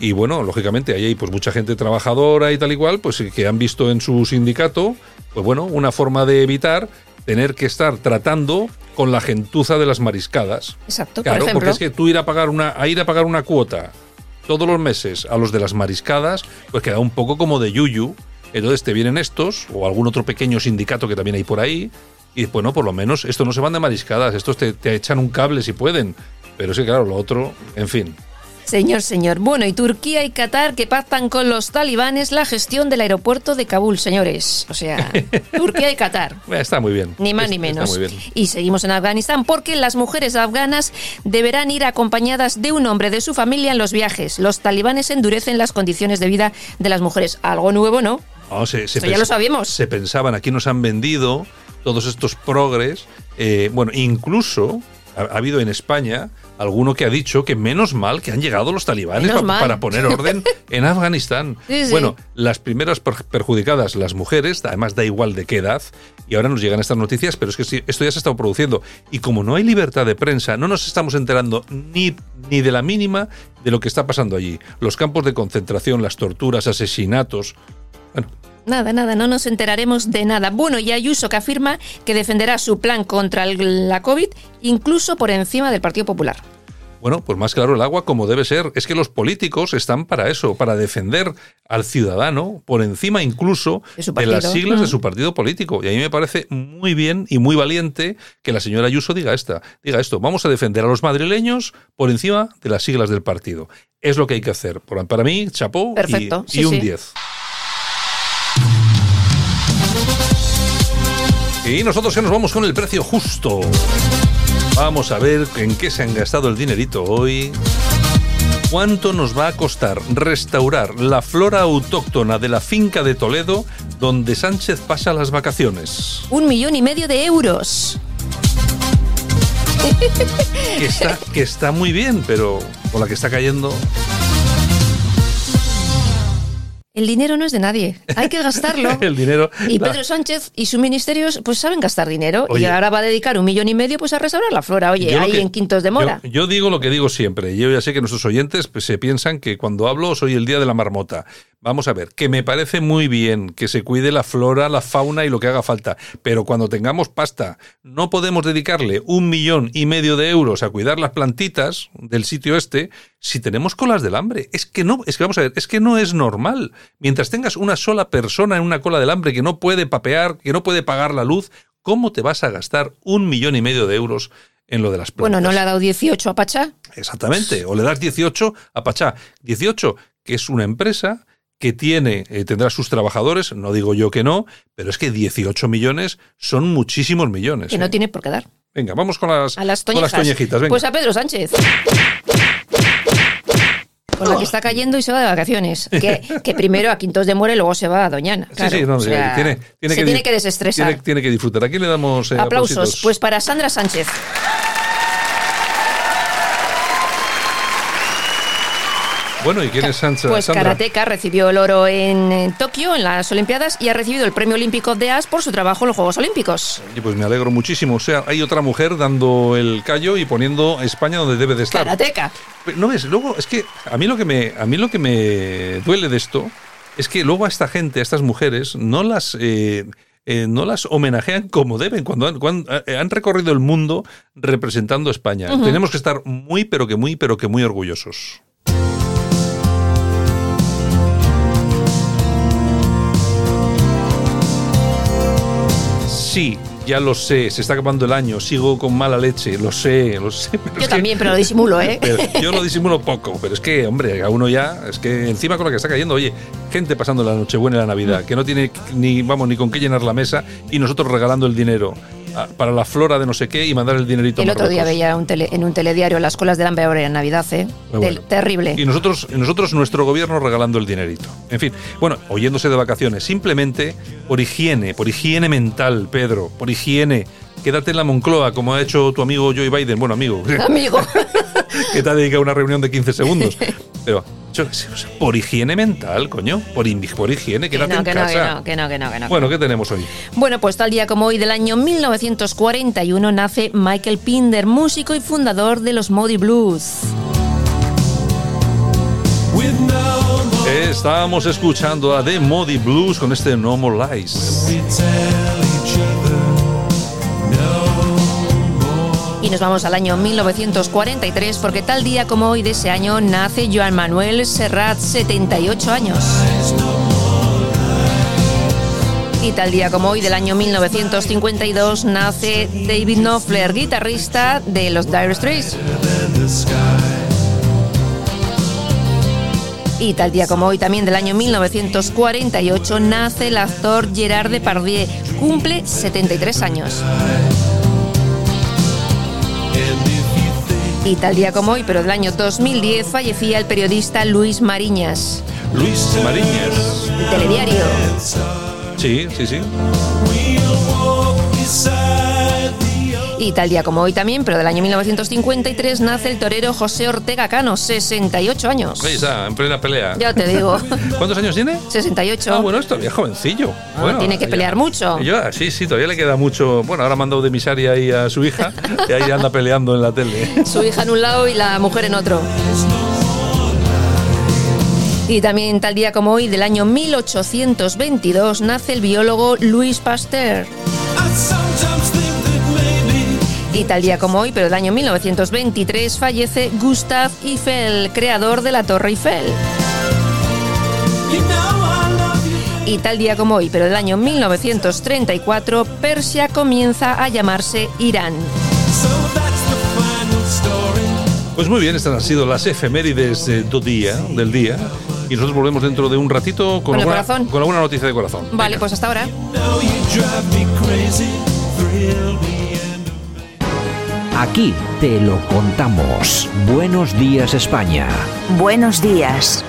Y bueno, lógicamente ahí hay pues mucha gente trabajadora y tal y cual, pues que han visto en su sindicato, pues bueno, una forma de evitar tener que estar tratando con la gentuza de las mariscadas. Exacto, Claro, por ejemplo. porque es que tú ir a pagar una, a ir a pagar una cuota todos los meses a los de las mariscadas, pues queda un poco como de yuyu. Entonces te vienen estos, o algún otro pequeño sindicato que también hay por ahí, y bueno, por lo menos estos no se van de mariscadas, estos te, te echan un cable si pueden. Pero sí, claro, lo otro, en fin. Señor, señor. Bueno, y Turquía y Qatar que pactan con los talibanes la gestión del aeropuerto de Kabul, señores. O sea, Turquía y Qatar. Está muy bien. Ni más Es- ni menos. Está muy bien. Y seguimos en Afganistán porque las mujeres afganas deberán ir acompañadas de un hombre de su familia en los viajes. Los talibanes endurecen las condiciones de vida de las mujeres. Algo nuevo, ¿no? No, se, se Eso ya lo sabíamos. Se pensaban, aquí nos han vendido todos estos progres. eh, bueno, incluso ha, ha habido en España alguno que ha dicho que menos mal que han llegado los talibanes Menos pa- mal. para poner orden en Afganistán. Sí, sí. Bueno, las primeras per- perjudicadas, las mujeres, además da igual de qué edad, y ahora nos llegan estas noticias, pero es que esto ya se ha estado produciendo. Y como no hay libertad de prensa, no nos estamos enterando ni, ni de la mínima de lo que está pasando allí. Los campos de concentración, las torturas, asesinatos. Bueno, Nada, nada, no nos enteraremos de nada. Bueno, y Ayuso que afirma que defenderá su plan contra el- la COVID incluso por encima del Partido Popular. Bueno, pues más claro el agua como debe ser. Es que los políticos están para eso, para defender al ciudadano por encima incluso De las siglas de Mm. su partido político. Y a mí me parece muy bien y muy valiente que la señora Ayuso diga esta, diga esto. Vamos a defender a los madrileños por encima de las siglas del partido. Es lo que hay que hacer. Para mí, chapó y- Perfecto, y, sí, un sí. Y nosotros ya nos vamos con el precio justo. Vamos a ver en qué se han gastado el dinerito hoy. ¿Cuánto nos va a costar restaurar la flora autóctona de la finca de Toledo donde Sánchez pasa las vacaciones? Un millón y medio de euros. Que está, que está muy bien, pero con la que está cayendo. El dinero no es de nadie, hay que gastarlo. El dinero. Y la- Pedro Sánchez y sus ministerios pues saben gastar dinero y ahora va a dedicar un millón y medio pues a restaurar la flora. Oye, ahí que- en Quintos de Mora. Yo, yo digo lo que digo siempre. Yo ya sé que nuestros oyentes pues, se piensan que cuando hablo soy el día de la marmota. Vamos a ver, que me parece muy bien que se cuide la flora, la fauna y lo que haga falta. Pero cuando tengamos pasta, no podemos dedicarle un millón y medio de euros a cuidar las plantitas del sitio este si tenemos colas del hambre. Es que no, es que vamos a ver, es que no es normal. Mientras tengas una sola persona en una cola del hambre que no puede papear, que no puede pagar la luz, ¿cómo te vas a gastar un millón y medio de euros en lo de las plantas? Bueno, ¿no le ha dado 18 a Pachá? Exactamente. O le das 18 a Pachá. 18, que es una empresa que tiene, eh, tendrá sus trabajadores, no digo yo que no, pero es que 18 millones son muchísimos millones. Que no ¿eh? tiene por qué dar. Venga, vamos con las, A las con las toñejitas. Venga. Pues a Pedro Sánchez. con la que está cayendo y se va de vacaciones. Que, que primero a Quintos de Muere y luego se va a Doñana. Sí, Claro, sí, no, o sea, tiene, tiene se que, tiene que desestresar. Tiene, tiene que disfrutar. ¿A quién le damos eh, Aplausos. aplausitos? Pues para Sandra Sánchez. Bueno, ¿y quién es Sancha? Pues Sandra? karateca recibió el oro en, en Tokio, en las Olimpiadas, y ha recibido el premio olímpico de AS por su trabajo en los Juegos Olímpicos. Oye, pues me alegro muchísimo. O sea, hay otra mujer dando el callo y poniendo a España donde debe de estar. Karateca. No es, luego es que a mí lo que me a mí lo que me duele de esto es que luego a esta gente, a estas mujeres, no las eh, eh, no las homenajean como deben cuando han, cuando eh, han recorrido el mundo representando a España. Tenemos que estar muy, pero que muy, pero que muy orgullosos. Sí, ya lo sé, se está acabando el año, sigo con mala leche, lo sé, lo sé. pero Yo que- también, pero lo disimulo, ¿eh? yo lo disimulo poco, pero es que, hombre, a uno ya, es que encima con la que está cayendo, oye, gente pasando la Nochebuena y la Navidad, Mm. que no tiene ni, vamos, ni con qué llenar la mesa y nosotros regalando el dinero para la flora de no sé qué y mandar el dinerito a El otro día veía un tele- en un telediario las colas del hambre ahora en Navidad, ¿eh? Bueno. Terrible. Y nosotros, nosotros, nuestro gobierno regalando el dinerito. En fin, bueno, oyéndose de vacaciones, simplemente por higiene, por higiene mental, Pedro, por higiene. Quédate en la Moncloa, como ha hecho tu amigo Joe Biden. Bueno, amigo. Amigo. que te ha dedicado una reunión de 15 segundos. Pero, yo qué sé, o sea, por higiene mental, coño. Por, higiene, Que quédate en que no, que casa. no, que no, que no, que no. Bueno, ¿qué tenemos hoy? Bueno, pues tal día como hoy del año 1941 nace Michael Pinder, músico y fundador de los Moody Blues. Estábamos escuchando a The Modi Blues con este No More Lies. Y nos vamos al año 1943 porque tal día como hoy de ese año nace Joan Manuel Serrat, 78 años. Y tal día como hoy del año 1952 nace David Knopfler, guitarrista de los Dire Straits. Y tal día como hoy también del año 1948 nace el actor Gerard Depardieu, cumple 73 años. Y tal día como hoy, pero del año 2010, fallecía el periodista Luis Mariñas, Luis Mariñas. el telediario. Sí, sí, sí. Y tal día como hoy también, pero del año 1953, nace el torero José Ortega Cano, 68 años. Ahí está, en plena pelea. Ya te digo. ¿Cuántos años tiene? 68. Ah, bueno, es todavía jovencillo. Ah, bueno, tiene que ya- pelear mucho. Yo, ah, sí, sí, todavía le queda mucho. Bueno, ahora ha mandado de misaria ahí a su hija y ahí anda peleando en la tele. Su hija en un lado y la mujer en otro. Y también tal día como hoy, del año 1822, nace el biólogo Louis Pasteur. Y tal día como hoy, pero del año 1923, fallece Gustave Eiffel, creador de la Torre Eiffel. Y tal día como hoy, pero del año 1934, Persia comienza a llamarse Irán. Pues muy bien, estas han sido las efemérides eh, do día, del día. Y nosotros volvemos dentro de un ratito con, Con el alguna, corazón. con alguna noticia de corazón. Vale, pues hasta ahora. Aquí te lo contamos. Buenos días España. Buenos días.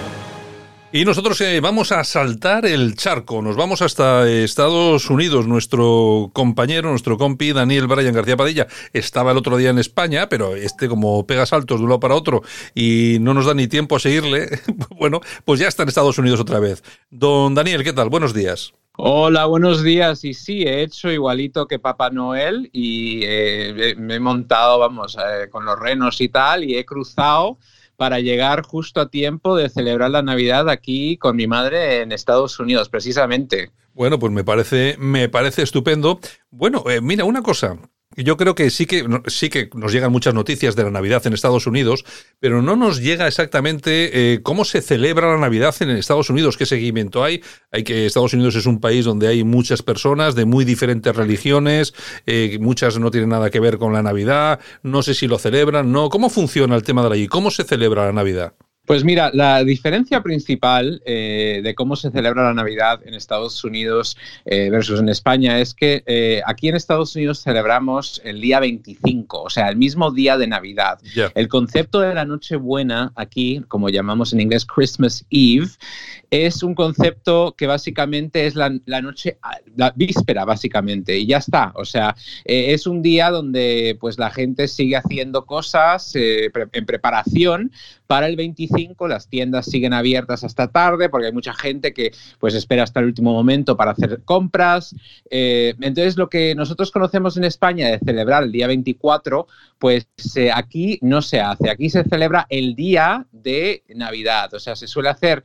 Y nosotros eh, vamos a saltar el charco, nos vamos hasta Estados Unidos. Nuestro compañero, nuestro compi, Daniel Bryan García Padilla, estaba el otro día en España, pero este como pega saltos de un lado para otro y no nos da ni tiempo a seguirle, bueno, pues ya está en Estados Unidos otra vez. Don Daniel, ¿qué tal? Buenos días. Hola, buenos días. Y sí, he hecho igualito que Papá Noel y eh, me he montado, vamos, eh, con los renos y tal, y he cruzado para llegar justo a tiempo de celebrar la Navidad aquí con mi madre en Estados Unidos, precisamente. Bueno, pues me parece, me parece estupendo. Bueno, eh, mira, una cosa. Yo creo que sí que sí que nos llegan muchas noticias de la Navidad en Estados Unidos, pero no nos llega exactamente eh, cómo se celebra la Navidad en Estados Unidos, qué seguimiento hay. Hay que Estados Unidos es un país donde hay muchas personas de muy diferentes religiones, eh, muchas no tienen nada que ver con la Navidad, no sé si lo celebran, no. ¿Cómo funciona el tema de allí? ¿Cómo se celebra la Navidad? Pues mira, la diferencia principal eh, de cómo se celebra la Navidad en Estados Unidos eh, versus en España es que eh, aquí en Estados Unidos celebramos el día 25, o sea, el mismo día de Navidad. El concepto de la Nochebuena aquí, como llamamos en inglés Christmas Eve, es un concepto que básicamente es la, noche, la víspera básicamente, y ya está. O sea, eh, es un día donde pues la gente sigue haciendo cosas eh, en preparación para el 25, las tiendas siguen abiertas hasta tarde porque hay mucha gente que pues espera hasta el último momento para hacer compras. Eh, entonces, lo que nosotros conocemos en España de celebrar el día 24, pues aquí no se hace. Aquí se celebra el día de Navidad. O sea, se suele hacer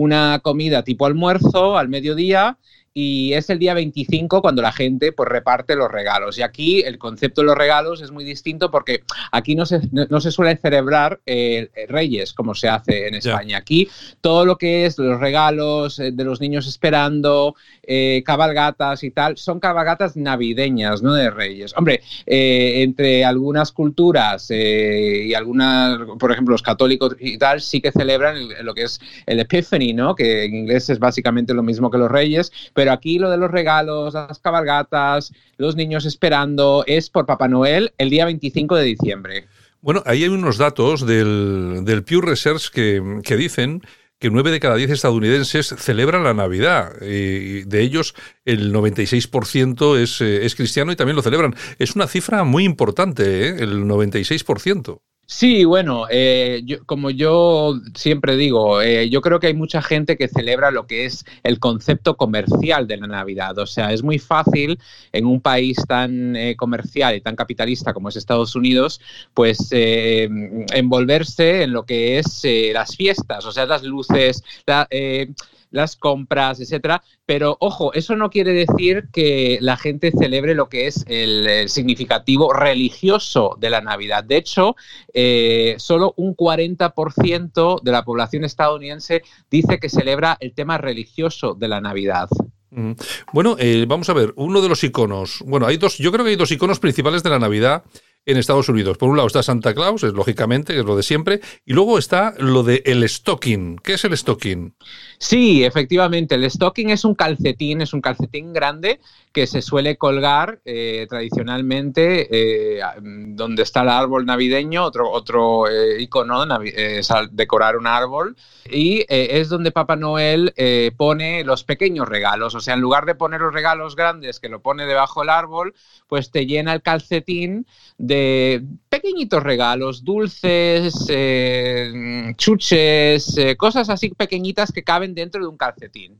una comida tipo almuerzo al mediodía y es el día 25 cuando la gente pues reparte los regalos. Y aquí el concepto de los regalos es muy distinto porque aquí no se, no, no se suele celebrar eh, Reyes como se hace en España. Aquí todo lo que es los regalos eh, de los niños esperando, eh, cabalgatas y tal, son cabalgatas navideñas, no de Reyes. Hombre, entre algunas culturas y algunas, por ejemplo, los católicos y tal, sí que celebran el- lo que es el Epiphany, ¿no? Que en inglés es básicamente lo mismo que los Reyes, pero aquí lo de los regalos, las cabalgatas, los niños esperando, es por Papá Noel el día 25 de diciembre. Bueno, ahí hay unos datos del, del Pew Research que, que dicen que 9 de cada 10 estadounidenses celebran la Navidad. Y de ellos, el 96% es, eh, es cristiano y también lo celebran. Es una cifra muy importante, ¿eh? el 96%. Sí, bueno, eh, yo- como yo siempre digo, eh, yo creo que hay mucha gente que celebra lo que es el concepto comercial de la Navidad. O sea, es muy fácil en un país tan eh, comercial y tan capitalista como es Estados Unidos, pues eh, envolverse en lo que es eh, las fiestas, o sea, las luces, la, eh, las compras, etcétera. Pero ojo, eso no quiere decir que la gente celebre lo que es el, significativo religioso de la Navidad. De hecho, eh, solo un 40% de la población estadounidense dice que celebra el tema religioso de la Navidad. Bueno, eh, vamos a ver, uno de los iconos. Bueno, hay dos, yo creo que hay dos iconos principales de la Navidad en Estados Unidos. Por un lado está Santa Claus, es lógicamente, que es lo de siempre, y luego está lo de el stocking. ¿Qué es el stocking? Sí, efectivamente, el stocking es un calcetín, es un calcetín grande que se suele colgar eh, tradicionalmente eh, donde está el árbol navideño, otro, otro eh, icono es decorar un árbol, y es donde Papá Noel pone los pequeños regalos, o sea, en lugar de poner los regalos grandes que lo pone debajo del árbol, pues te llena el calcetín de pequeñitos regalos, dulces, eh, chuches, eh, cosas así pequeñitas que caben dentro de un calcetín.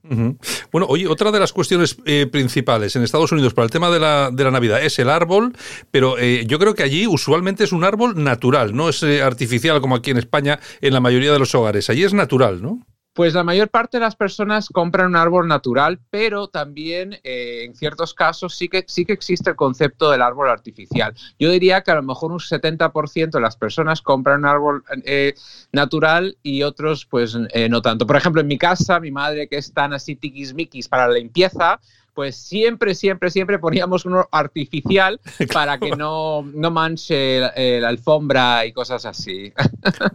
Bueno, oye, otra de las cuestiones eh, principales en Estados Unidos para el tema de la, de la Navidad es el árbol, pero eh, yo creo que allí usualmente es un árbol natural, no es eh, artificial como aquí en España en la mayoría de los hogares. Allí es natural, ¿no? Pues la mayor parte de las personas compran un árbol natural, pero también eh, en ciertos casos sí que, sí que existe el concepto del árbol artificial. Yo diría que a lo mejor un 70% de las personas compran un árbol eh, natural y otros pues eh, no tanto. Por ejemplo, en mi casa, mi madre que es tan así tiquismiquis para la limpieza, pues siempre, siempre, siempre poníamos uno artificial para que no, no manche la, la alfombra y cosas así.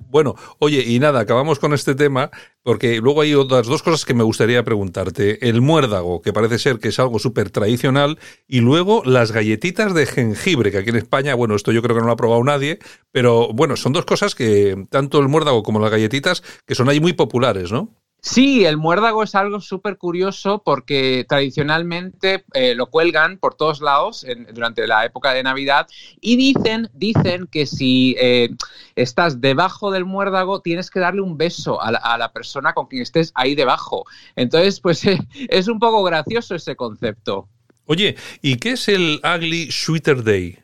Bueno, oye, y nada, acabamos con este tema porque luego hay otras dos cosas que me gustaría preguntarte. El muérdago, que parece ser que es algo súper tradicional, y luego las galletitas de jengibre, que aquí en España, bueno, esto yo creo que no lo ha probado nadie, pero bueno, son dos cosas que tanto el muérdago como las galletitas, que son ahí muy populares, ¿no? Sí, el muérdago es algo súper curioso porque tradicionalmente eh, lo cuelgan por todos lados en- durante la época de Navidad y dicen, dicen que si eh, estás debajo del muérdago tienes que darle un beso a la, a la persona con quien estés ahí debajo. Entonces, pues eh, es un poco gracioso ese concepto. Oye, ¿y qué es el Ugly Sweater Day?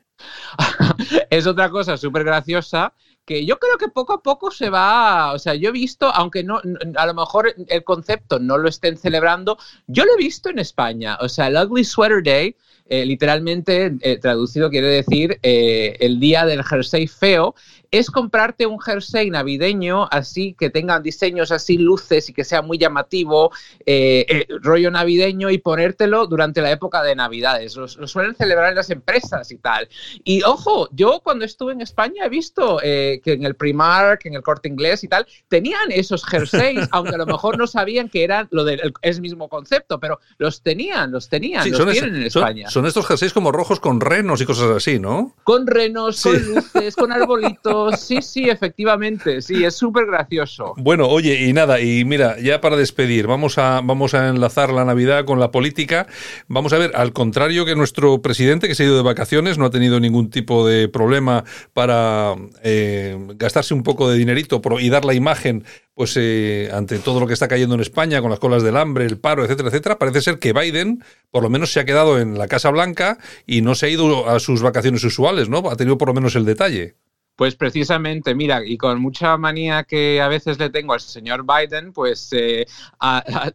es otra cosa súper graciosa que yo creo que poco a poco se va, o sea, yo he visto, aunque no, a lo mejor el concepto no lo estén celebrando, yo lo he visto en España, o sea, el Ugly Sweater Day eh, literalmente eh, traducido quiere decir eh, el día del jersey feo, es comprarte un jersey navideño así que tenga diseños así, luces y que sea muy llamativo, eh, eh, rollo navideño y ponértelo durante la época de Navidades. Lo, suelen celebrar en las empresas y tal. Y ojo, yo cuando estuve en España he visto eh, que en el Primark, en el Corte Inglés y tal, tenían esos jerseys, aunque a lo mejor no sabían que eran lo del el- mismo concepto, pero los tenían, los tenían, Sí, los son, tienen ese- en España. son estos jerseys como rojos con renos y cosas así, ¿no? Con renos, con luces, con arbolitos. Sí, sí, efectivamente. Sí, es súper gracioso. Bueno, oye, y nada, y mira, ya para despedir, vamos a, vamos a enlazar la Navidad con la política. Vamos a ver, al contrario que nuestro presidente, que se ha ido de vacaciones, no ha tenido ningún tipo de problema para eh, gastarse un poco de dinerito y dar la imagen, pues eh, ante todo lo que está cayendo en España, con las colas del hambre, el paro, etcétera, etcétera. Parece ser que Biden, por lo menos, se ha quedado en la Casa Blanca y no se ha ido a sus vacaciones usuales, ¿no? Ha tenido por lo menos el detalle. Pues precisamente, mira, y con mucha manía que a veces le tengo al señor Biden, pues eh,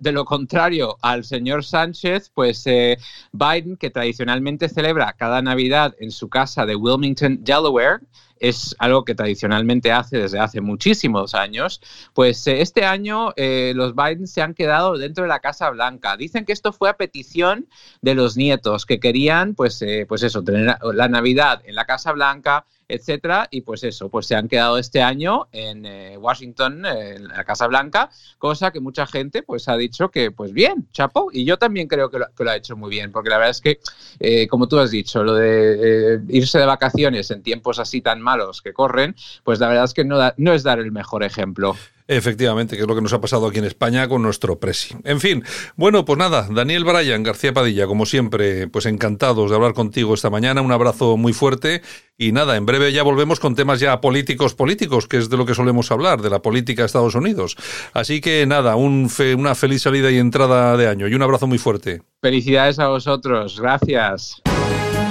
de lo contrario al señor Sánchez, pues eh, Biden, que tradicionalmente celebra cada Navidad en su casa de Wilmington, Delaware, es algo que tradicionalmente hace desde hace muchísimos años, pues eh, este año los Biden se han quedado dentro de la Casa Blanca. Dicen que esto fue a petición de los nietos que querían, pues, eh, pues eso, tener la Navidad en la Casa Blanca, etcétera, y pues eso, pues se han quedado este año en eh, Washington, en la Casa Blanca, cosa que mucha gente pues ha dicho que pues bien, chapo, y yo también creo que lo, que lo ha hecho muy bien, porque la verdad es que, eh, como tú has dicho, lo de eh, irse de vacaciones en tiempos así tan malos que corren, pues la verdad es que no, da- no es dar el mejor ejemplo. Efectivamente, que es lo que nos ha pasado aquí en España con nuestro presi. En fin, bueno, pues nada, Daniel Bryan, García Padilla, como siempre, pues encantados de hablar contigo esta mañana. Un abrazo muy fuerte y nada, en breve ya volvemos con temas ya políticos políticos, que es de lo que solemos hablar, de la política de Estados Unidos. Así que nada, un fe- una feliz salida y entrada de año y un abrazo muy fuerte. Felicidades a vosotros, gracias.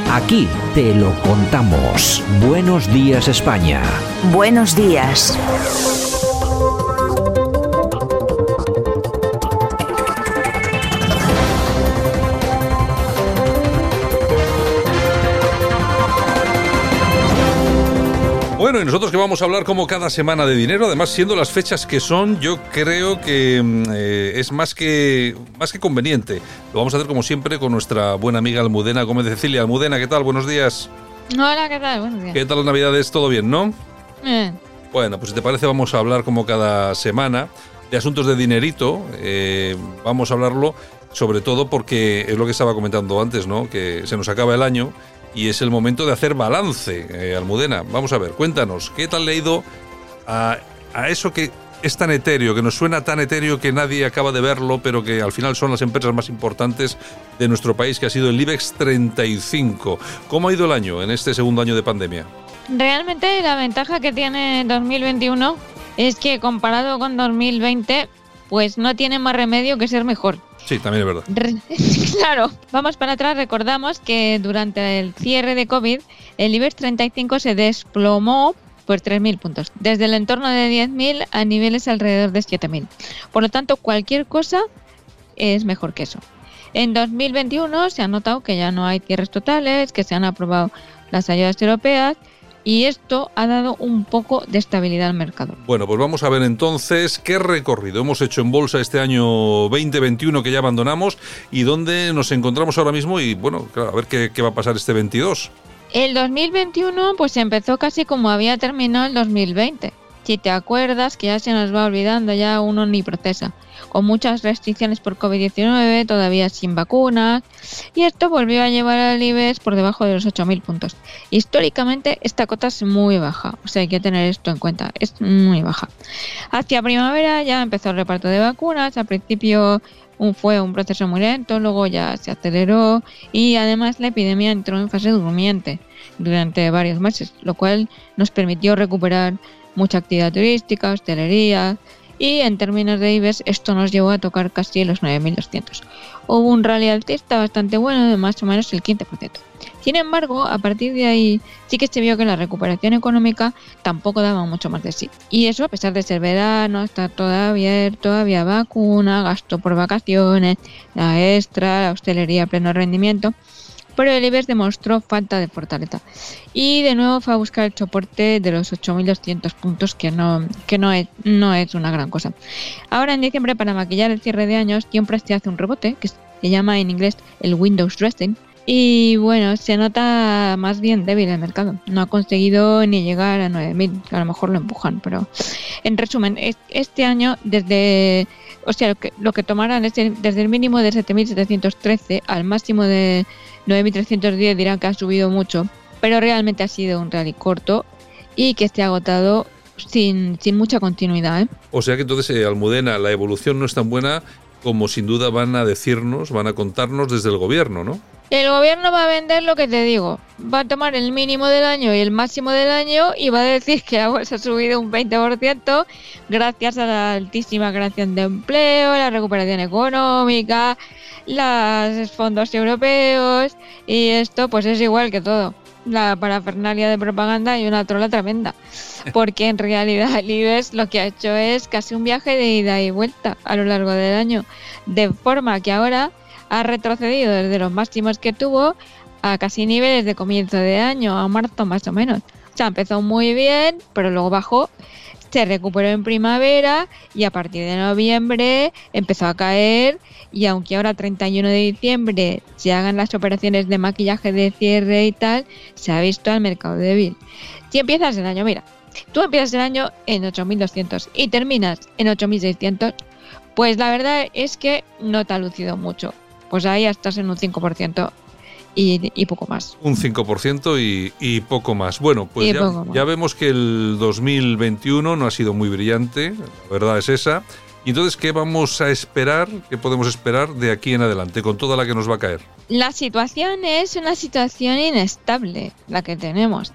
Aquí te lo contamos. Buenos días España. Buenos días. Y nosotros que vamos a hablar como cada semana de dinero, además siendo las fechas que son, yo creo que mm, eh, es más que, más que conveniente. Lo vamos a hacer como siempre con nuestra buena amiga Almudena Gómez de Cecilia. Almudena, ¿qué tal? Buenos días. Hola, ¿qué tal? Buenos días. ¿Qué tal las navidades? ¿Todo bien, no? Eh, Bueno, pues si te parece vamos a hablar como cada semana de asuntos de dinerito. Eh, vamos a hablarlo sobre todo porque es lo que estaba comentando antes, ¿no? Que se nos acaba el año y es el momento de hacer balance, eh, Almudena. Vamos a ver, cuéntanos, ¿qué tal le ha ido a, a eso que es tan etéreo, que nos suena tan etéreo que nadie acaba de verlo, pero que al final son las empresas más importantes de nuestro país, que ha sido el IBEX 35? ¿Cómo ha ido el año en este segundo año de pandemia? realmente la ventaja que tiene 2021 es que comparado con 2020, pues no tiene más remedio que ser mejor. Sí, también es verdad. Claro, vamos para atrás, recordamos que durante el cierre de COVID, el IBEX 35 se desplomó por 3.000 puntos, desde el entorno de 10.000 a niveles alrededor de 7.000. Por lo tanto, cualquier cosa es mejor que eso. En 2021 se ha notado que ya no hay cierres totales, que se han aprobado las ayudas europeas y esto ha dado un poco de estabilidad al mercado. Bueno, pues vamos a ver entonces qué recorrido hemos hecho en bolsa este año 2021 que ya abandonamos y dónde nos encontramos ahora mismo y bueno, claro, a ver qué, qué va a pasar este 22. El 2021 pues empezó casi como había terminado el 2020. Si te acuerdas que ya se nos va olvidando, ya uno ni procesa. Con muchas restricciones por COVID-19, todavía sin vacunas. Y esto volvió a llevar al IBEX por debajo de los 8.000 puntos. Históricamente esta cota es muy baja, o sea hay que tener esto en cuenta, es muy baja. Hacia primavera ya empezó el reparto de vacunas, al principio un- fue un proceso muy lento, luego ya se aceleró y además la epidemia entró en fase durmiente durante varios meses, lo cual nos permitió recuperar mucha actividad turística, hostelería y en términos de IBEX esto nos llevó a tocar casi los 9.200. Hubo un rally altista bastante bueno de más o menos el 15%. Sin embargo, a partir de ahí sí que se vio que la recuperación económica tampoco daba mucho más de sí. Y eso a pesar de ser verano, estar todo abierto, había vacuna, gasto por vacaciones, la extra, la hostelería a pleno rendimiento. Pero el IBEX demostró falta de fortaleza. Y de nuevo fue a buscar el soporte de los 8.200 puntos, que no, que no es, no es una gran cosa. Ahora en diciembre, para maquillar el cierre de años, siempre se hace un rebote, que se llama en inglés el Windows Dressing. Y bueno, se nota más bien débil el mercado. No ha conseguido ni llegar a 9.000, que a lo mejor lo empujan, pero en resumen, es- este año desde... O sea, lo que, lo que tomaran es desde el mínimo de 7.713 al máximo de 9.310 dirán que ha subido mucho, pero realmente ha sido un rally corto y que esté agotado sin, sin mucha continuidad. ¿eh? O sea que entonces, eh, Almudena, la evolución no es tan buena como sin duda van a decirnos, van a contarnos desde el gobierno, ¿no? El gobierno va a vender lo que te digo. Va a tomar el mínimo del año y el máximo del año y va a decir que la bolsa ha subido un 20% gracias a la altísima creación de empleo, la recuperación económica, los fondos europeos y esto pues es igual que todo. La parafernalia de propaganda y una trola tremenda. Porque en realidad el IBEX lo que ha hecho es casi un viaje de ida y vuelta a lo largo del año. De forma que ahora ha retrocedido desde los máximos que tuvo a casi niveles de comienzo de año, a marzo más o menos. O sea, empezó muy bien, pero luego bajó, se recuperó en primavera y a partir de noviembre empezó a caer y aunque ahora 31 de diciembre se hagan las operaciones de maquillaje de cierre y tal, se ha visto al mercado débil. Si empiezas el año, mira, tú empiezas el año en 8.200 y terminas en 8.600, pues la verdad es que no te ha lucido mucho. Pues ahí estás en un 5% y, y poco más. Un 5% y, y poco más. Bueno, pues ya, más. ya vemos que el 2021 no ha sido muy brillante, la verdad es esa. Y entonces, ¿qué vamos a esperar? ¿Qué podemos esperar de aquí en adelante con toda la que nos va a caer? La situación es una situación inestable, la que tenemos.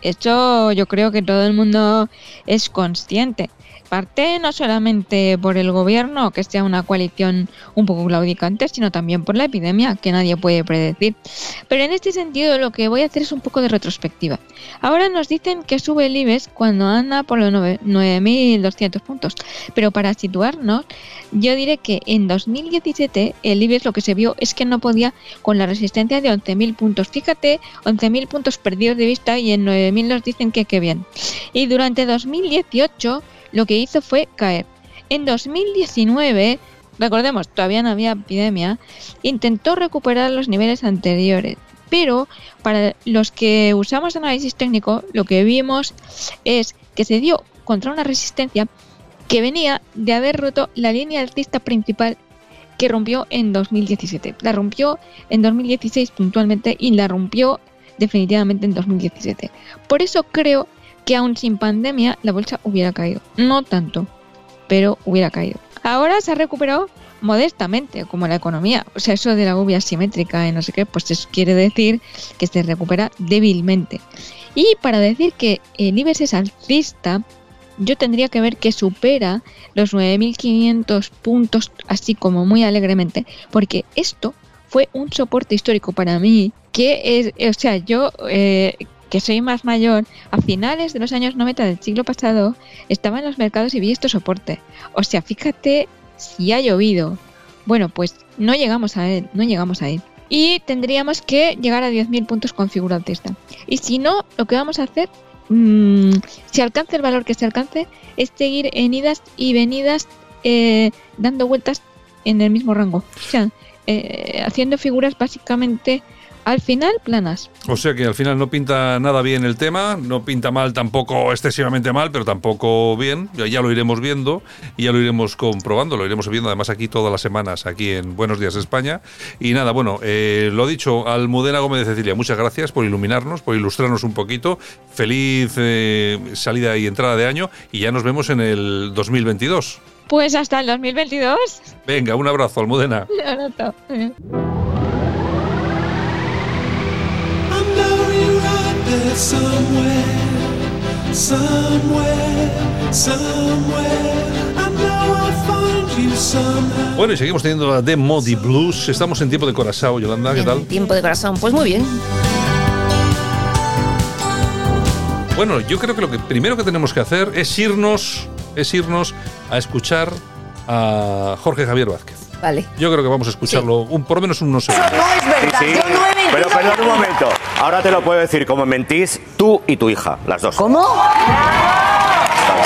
Esto yo creo que todo el mundo es consciente. Parte no solamente por el gobierno, que sea una coalición un poco claudicante, sino también por la epidemia, que nadie puede predecir. Pero en este sentido lo que voy a hacer es un poco de retrospectiva. Ahora nos dicen que sube el IBEX cuando anda por los nove- 9.200 puntos. Pero para situarnos, yo diré que en 2017 el IBEX lo que se vio es que no podía con la resistencia de 11.000 puntos. Fíjate, 11.000 puntos perdidos de vista y en 9.000 nos dicen que qué bien. Y durante 2018 lo que hizo fue caer. En 2019, recordemos, todavía no había epidemia, intentó recuperar los niveles anteriores. Pero para los que usamos análisis técnico, lo que vimos es que se dio contra una resistencia que venía de haber roto la línea alcista principal que rompió en 2017. La rompió en 2016 puntualmente y la rompió definitivamente en 2017. Por eso creo que aún sin pandemia la bolsa hubiera caído. No tanto, pero hubiera caído. Ahora se ha recuperado modestamente, como la economía. O sea, eso de la lluvia simétrica y no sé qué, pues eso quiere decir que se recupera débilmente. Y para decir que el IBEX es alcista, yo tendría que ver que supera los 9.500 puntos así como muy alegremente, porque esto fue un soporte histórico para mí, que es, o sea, yo eh, que soy más mayor, a finales de los años 90 del siglo pasado, estaba en los mercados y vi este soporte. O sea, fíjate si ha llovido. Bueno, pues no llegamos a él, no llegamos a él. Y tendríamos que llegar a 10.000 puntos con figura autista. Y si no, lo que vamos a hacer, mm, si alcanza el valor que se alcance, es seguir en idas y venidas eh, dando vueltas en el mismo rango. O sea, eh, haciendo figuras básicamente al final planas. O sea que al final no pinta nada bien el tema, no pinta mal tampoco excesivamente mal, pero tampoco bien. Ya, lo iremos viendo y ya lo iremos comprobando, lo iremos viendo además aquí todas las semanas, aquí en Buenos Días España. Y nada, bueno, eh, lo dicho, Almudena Gómez de Cecilia, muchas gracias por iluminarnos, por ilustrarnos un poquito. Feliz eh, salida y entrada de año y ya nos vemos en el 2022. Pues hasta el 2022. Venga, un abrazo, Almudena. Abrazo. Somewhere, somewhere, somewhere. I know I'll find you somehow. Bueno, y seguimos teniendo la de Modi Blues. Estamos en tiempo de Corazao, Yolanda, ¿qué tal? Tiempo de corazón. Pues muy bien. Bueno, yo creo que lo que primero que tenemos que hacer es irnos, es irnos a escuchar a Jorge Javier Vázquez. Vale. Yo creo que vamos a escucharlo un, por lo menos unos segundos. No es verdad, Sí, sí. yo no he mentido. Pero perdón un momento. Ahora te lo puedo decir como mentís tú y tu hija, las dos. ¿Cómo?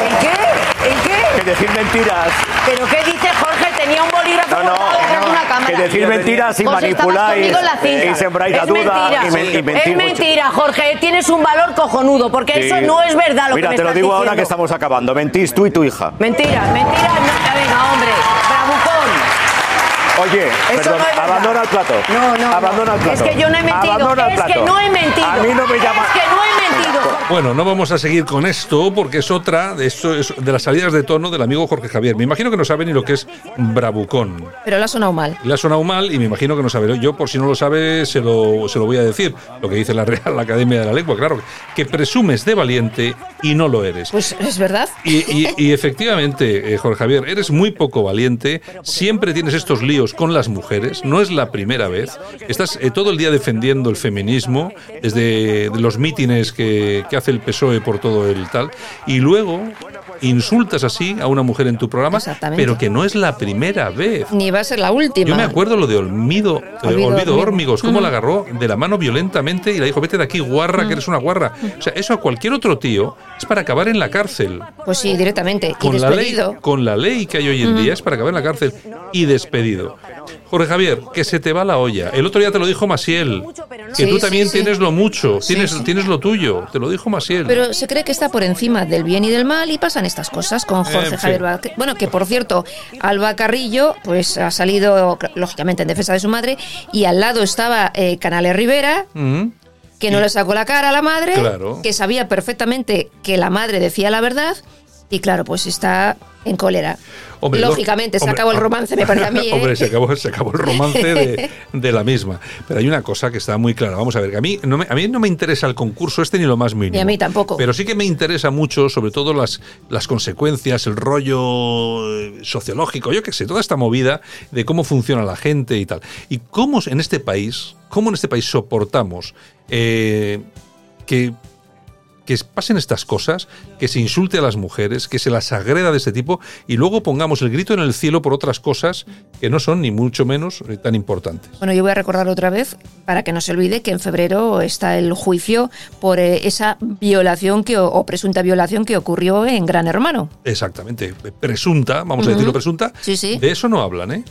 ¿En qué? ¿En qué? Que decir mentiras. ¿Pero qué dice Jorge? Tenía un bolígrafo No, no, de una cámara. que decir mentiras y manipuláis, cinta. y sembráis la Es duda mentira. y men- y mentís Es mucho. mentira, Jorge. Tienes un valor cojonudo, porque Sí. eso no es verdad lo Mira, que me te lo digo ahora que estamos acabando. Mentís tú y tu hija. Mentira, mentira. No, venga, hombre. Oye, Eso perdón, no abandona el plato. No, no, Abandona no. el plato. Es que yo no he mentido. Abandona el es que no he mentido. A mí no me llama. Es que no he mentido. Bueno, no vamos a seguir con esto porque es otra de, esto, es de las salidas de tono del amigo Jorge Javier. Me imagino que no sabe ni lo que es bravucón. Pero le ha sonado mal. Le ha sonado mal y me imagino que no sabe. Yo, por si no lo sabe, se lo, se lo voy a decir. Lo que dice la Real Academia de la Lengua, claro. Que presumes de valiente y no lo eres. Pues es verdad. Y, y- y efectivamente, eh, Jorge Javier, eres muy poco valiente, siempre tienes estos líos con las mujeres, no es la primera vez. Estás eh, todo el día defendiendo el feminismo, desde los mítines que, que hace el PSOE por todo el tal, y luego insultas así a una mujer en tu programa, pero que no es la primera vez. Ni va a ser la última. Yo me acuerdo lo de Olmido, eh, Olvido Hormigos. Cómo la agarró de la mano violentamente y le dijo, vete de aquí, guarra, que eres una guarra. O sea, eso a cualquier otro tío es para acabar en la cárcel. Pues sí, directamente. Y Con la, ley, despedido. con la ley que hay hoy en día es para acabar en la cárcel y despedido. Jorge Javier, que se te va la olla. El otro día te lo dijo Masiel, que tú también tienes lo mucho, tienes, tienes lo tuyo, te lo dijo Masiel. Pero se cree que está por encima del bien y del mal y pasan estas cosas con Jorge En fin. Javier Vázquez. Bueno, que por cierto, Alba Carrillo pues ha salido lógicamente en defensa de su madre y al lado estaba eh, Canales Rivera Mm. que no le sacó la cara a la madre, Claro. que sabía perfectamente que la madre decía la verdad y claro, pues está en cólera. Hombre, Lógicamente, se acabó el romance, me parece a mí. ¿eh? Hombre, se acabó, se acabó el romance de, de la misma. Pero hay una cosa que está muy clara. Vamos a ver, que a mí no me, a mí no me interesa el concurso este ni lo más mínimo. Ni a mí tampoco. Pero sí que me interesa mucho, sobre todo las, las consecuencias, el rollo eh, sociológico, yo qué sé, toda esta movida de cómo funciona la gente y tal. Y cómo en este país, cómo en este país soportamos eh, que que pasen estas cosas, que se insulte a las mujeres, que se las agreda de este tipo y luego pongamos el grito en el cielo por otras cosas que no son ni mucho menos eh, tan importantes. Bueno, yo voy a recordar otra vez, para que no se olvide, que en febrero está el juicio por eh, esa violación que, o, presunta violación que ocurrió en Gran Hermano. Exactamente, presunta, vamos a decirlo presunta, Sí, sí. de eso no hablan, ¿eh?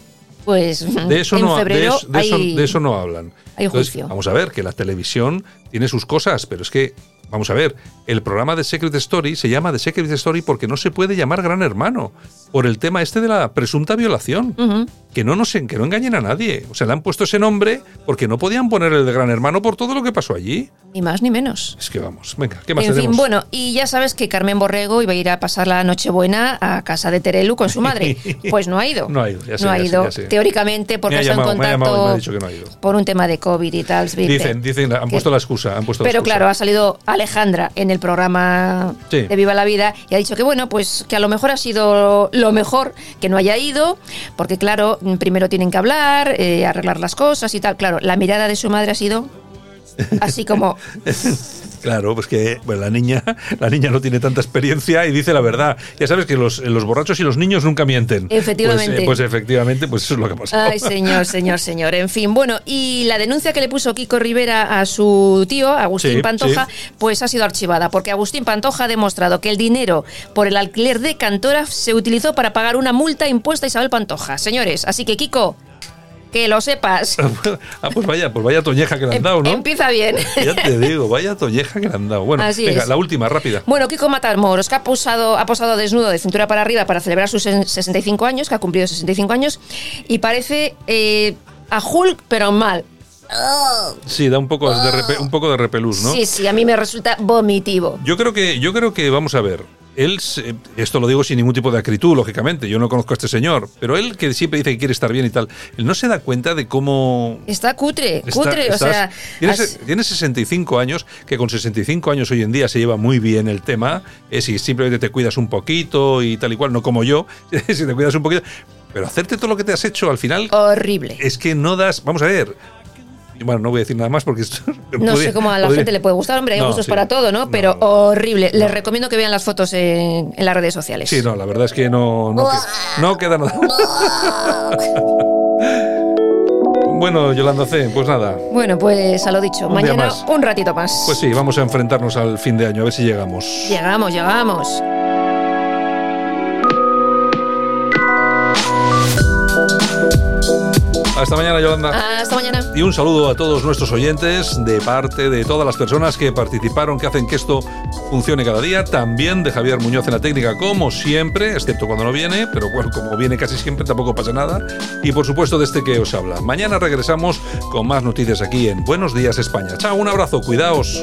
Pues De eso, en no, febrero eso, de eso- hay, de eso no hablan. hay Entonces, juicio. vamos a ver, que la televisión tiene sus cosas, pero es que, vamos a ver, el programa de Secret Story se llama The Secret Story porque no se puede llamar Gran Hermano, por el tema este de la presunta violación. Que no, nos, que no engañen a nadie. O sea, le han puesto ese nombre porque no podían poner el de Gran Hermano por todo lo que pasó allí. Ni más ni menos. Es que vamos, venga, ¿qué más En fin, bueno, y ya sabes que Carmen Borrego iba a ir a pasar la Nochebuena a casa de Terelu con su madre. Pues no ha ido. No ha ido, ya sé, no ha ya ido, ya sé. teóricamente, porque ha, está en me ha contacto y me ha dicho que no ha ido. por un tema de COVID y tal. Dicen, dicen, han Que- puesto la excusa, han puesto la Pero excusa. claro, ha salido Alejandra en el programa Sí. de Viva la Vida y ha dicho que bueno, pues que a lo mejor ha sido lo mejor que no haya ido, porque claro, primero tienen que hablar, eh, arreglar las cosas y tal. Claro, la mirada de su madre ha sido así como Claro, pues que bueno, la niña, la niña no tiene tanta experiencia y dice la verdad. Ya sabes que los, los borrachos y los niños nunca mienten. Efectivamente. Pues, eh, pues efectivamente, pues eso es lo que pasa. Ay, señor, señor, señor. En fin, bueno, y la denuncia que le puso Kiko Rivera a su tío, Agustín Sí, Pantoja, sí. pues ha sido archivada, porque Agustín Pantoja ha demostrado que el dinero por el alquiler de Cantora se utilizó para pagar una multa impuesta a Isabel Pantoja. Señores, así que Kiko, que lo sepas. ah, pues vaya, pues vaya toñeja que le han dado, ¿no? Empieza bien. Ya te digo, vaya toñeja que le han dado. Bueno, Así venga, es. la última, rápida. Bueno, Kiko Matamoros, que ha posado, ha posado desnudo de cintura para arriba para celebrar sus 65 años, que ha cumplido 65 años, y parece eh, a Hulk, pero mal. Sí, da un poco de, un poco de repelús, ¿no? Sí, sí, a mí me resulta vomitivo. Yo creo que, yo creo que, vamos a ver, él, esto lo digo sin ningún tipo de acritud, lógicamente, yo no conozco a este señor, pero él que siempre dice que quiere estar bien y tal, él no se da cuenta de cómo Está cutre, Está- cutre, o estás- sea... Tienes, as- tienes 65 años, que con 65 años hoy en día se lleva muy bien el tema. eh, si simplemente te cuidas un poquito y tal y cual, no como yo, si te cuidas un poquito. Pero hacerte todo lo que te has hecho al final Horrible. es que no das. Vamos a ver. Bueno, no voy a decir nada más porque esto No sé cómo a la podría- gente le puede gustar, hombre, hay No, gustos sí. para todo, ¿no? Pero horrible. Les recomiendo que vean las fotos en, en las redes sociales. Sí, no, la verdad es que no, no, que- no queda nada. bueno, Yolanda C, pues nada. Bueno, pues a lo dicho, Un mañana un ratito más. Pues sí, vamos a enfrentarnos al fin de año, a ver si llegamos. Llegamos, llegamos. Hasta mañana, Yolanda. Hasta mañana. Y un saludo a todos nuestros oyentes de parte de todas las personas que participaron, que hacen que esto funcione cada día. También de Javier Muñoz en la técnica, como siempre, excepto cuando no viene, pero bueno, como viene casi siempre, tampoco pasa nada. Y por supuesto, de este que os habla. Mañana regresamos con más noticias aquí en Buenos Días España. Chao, un abrazo, cuidaos.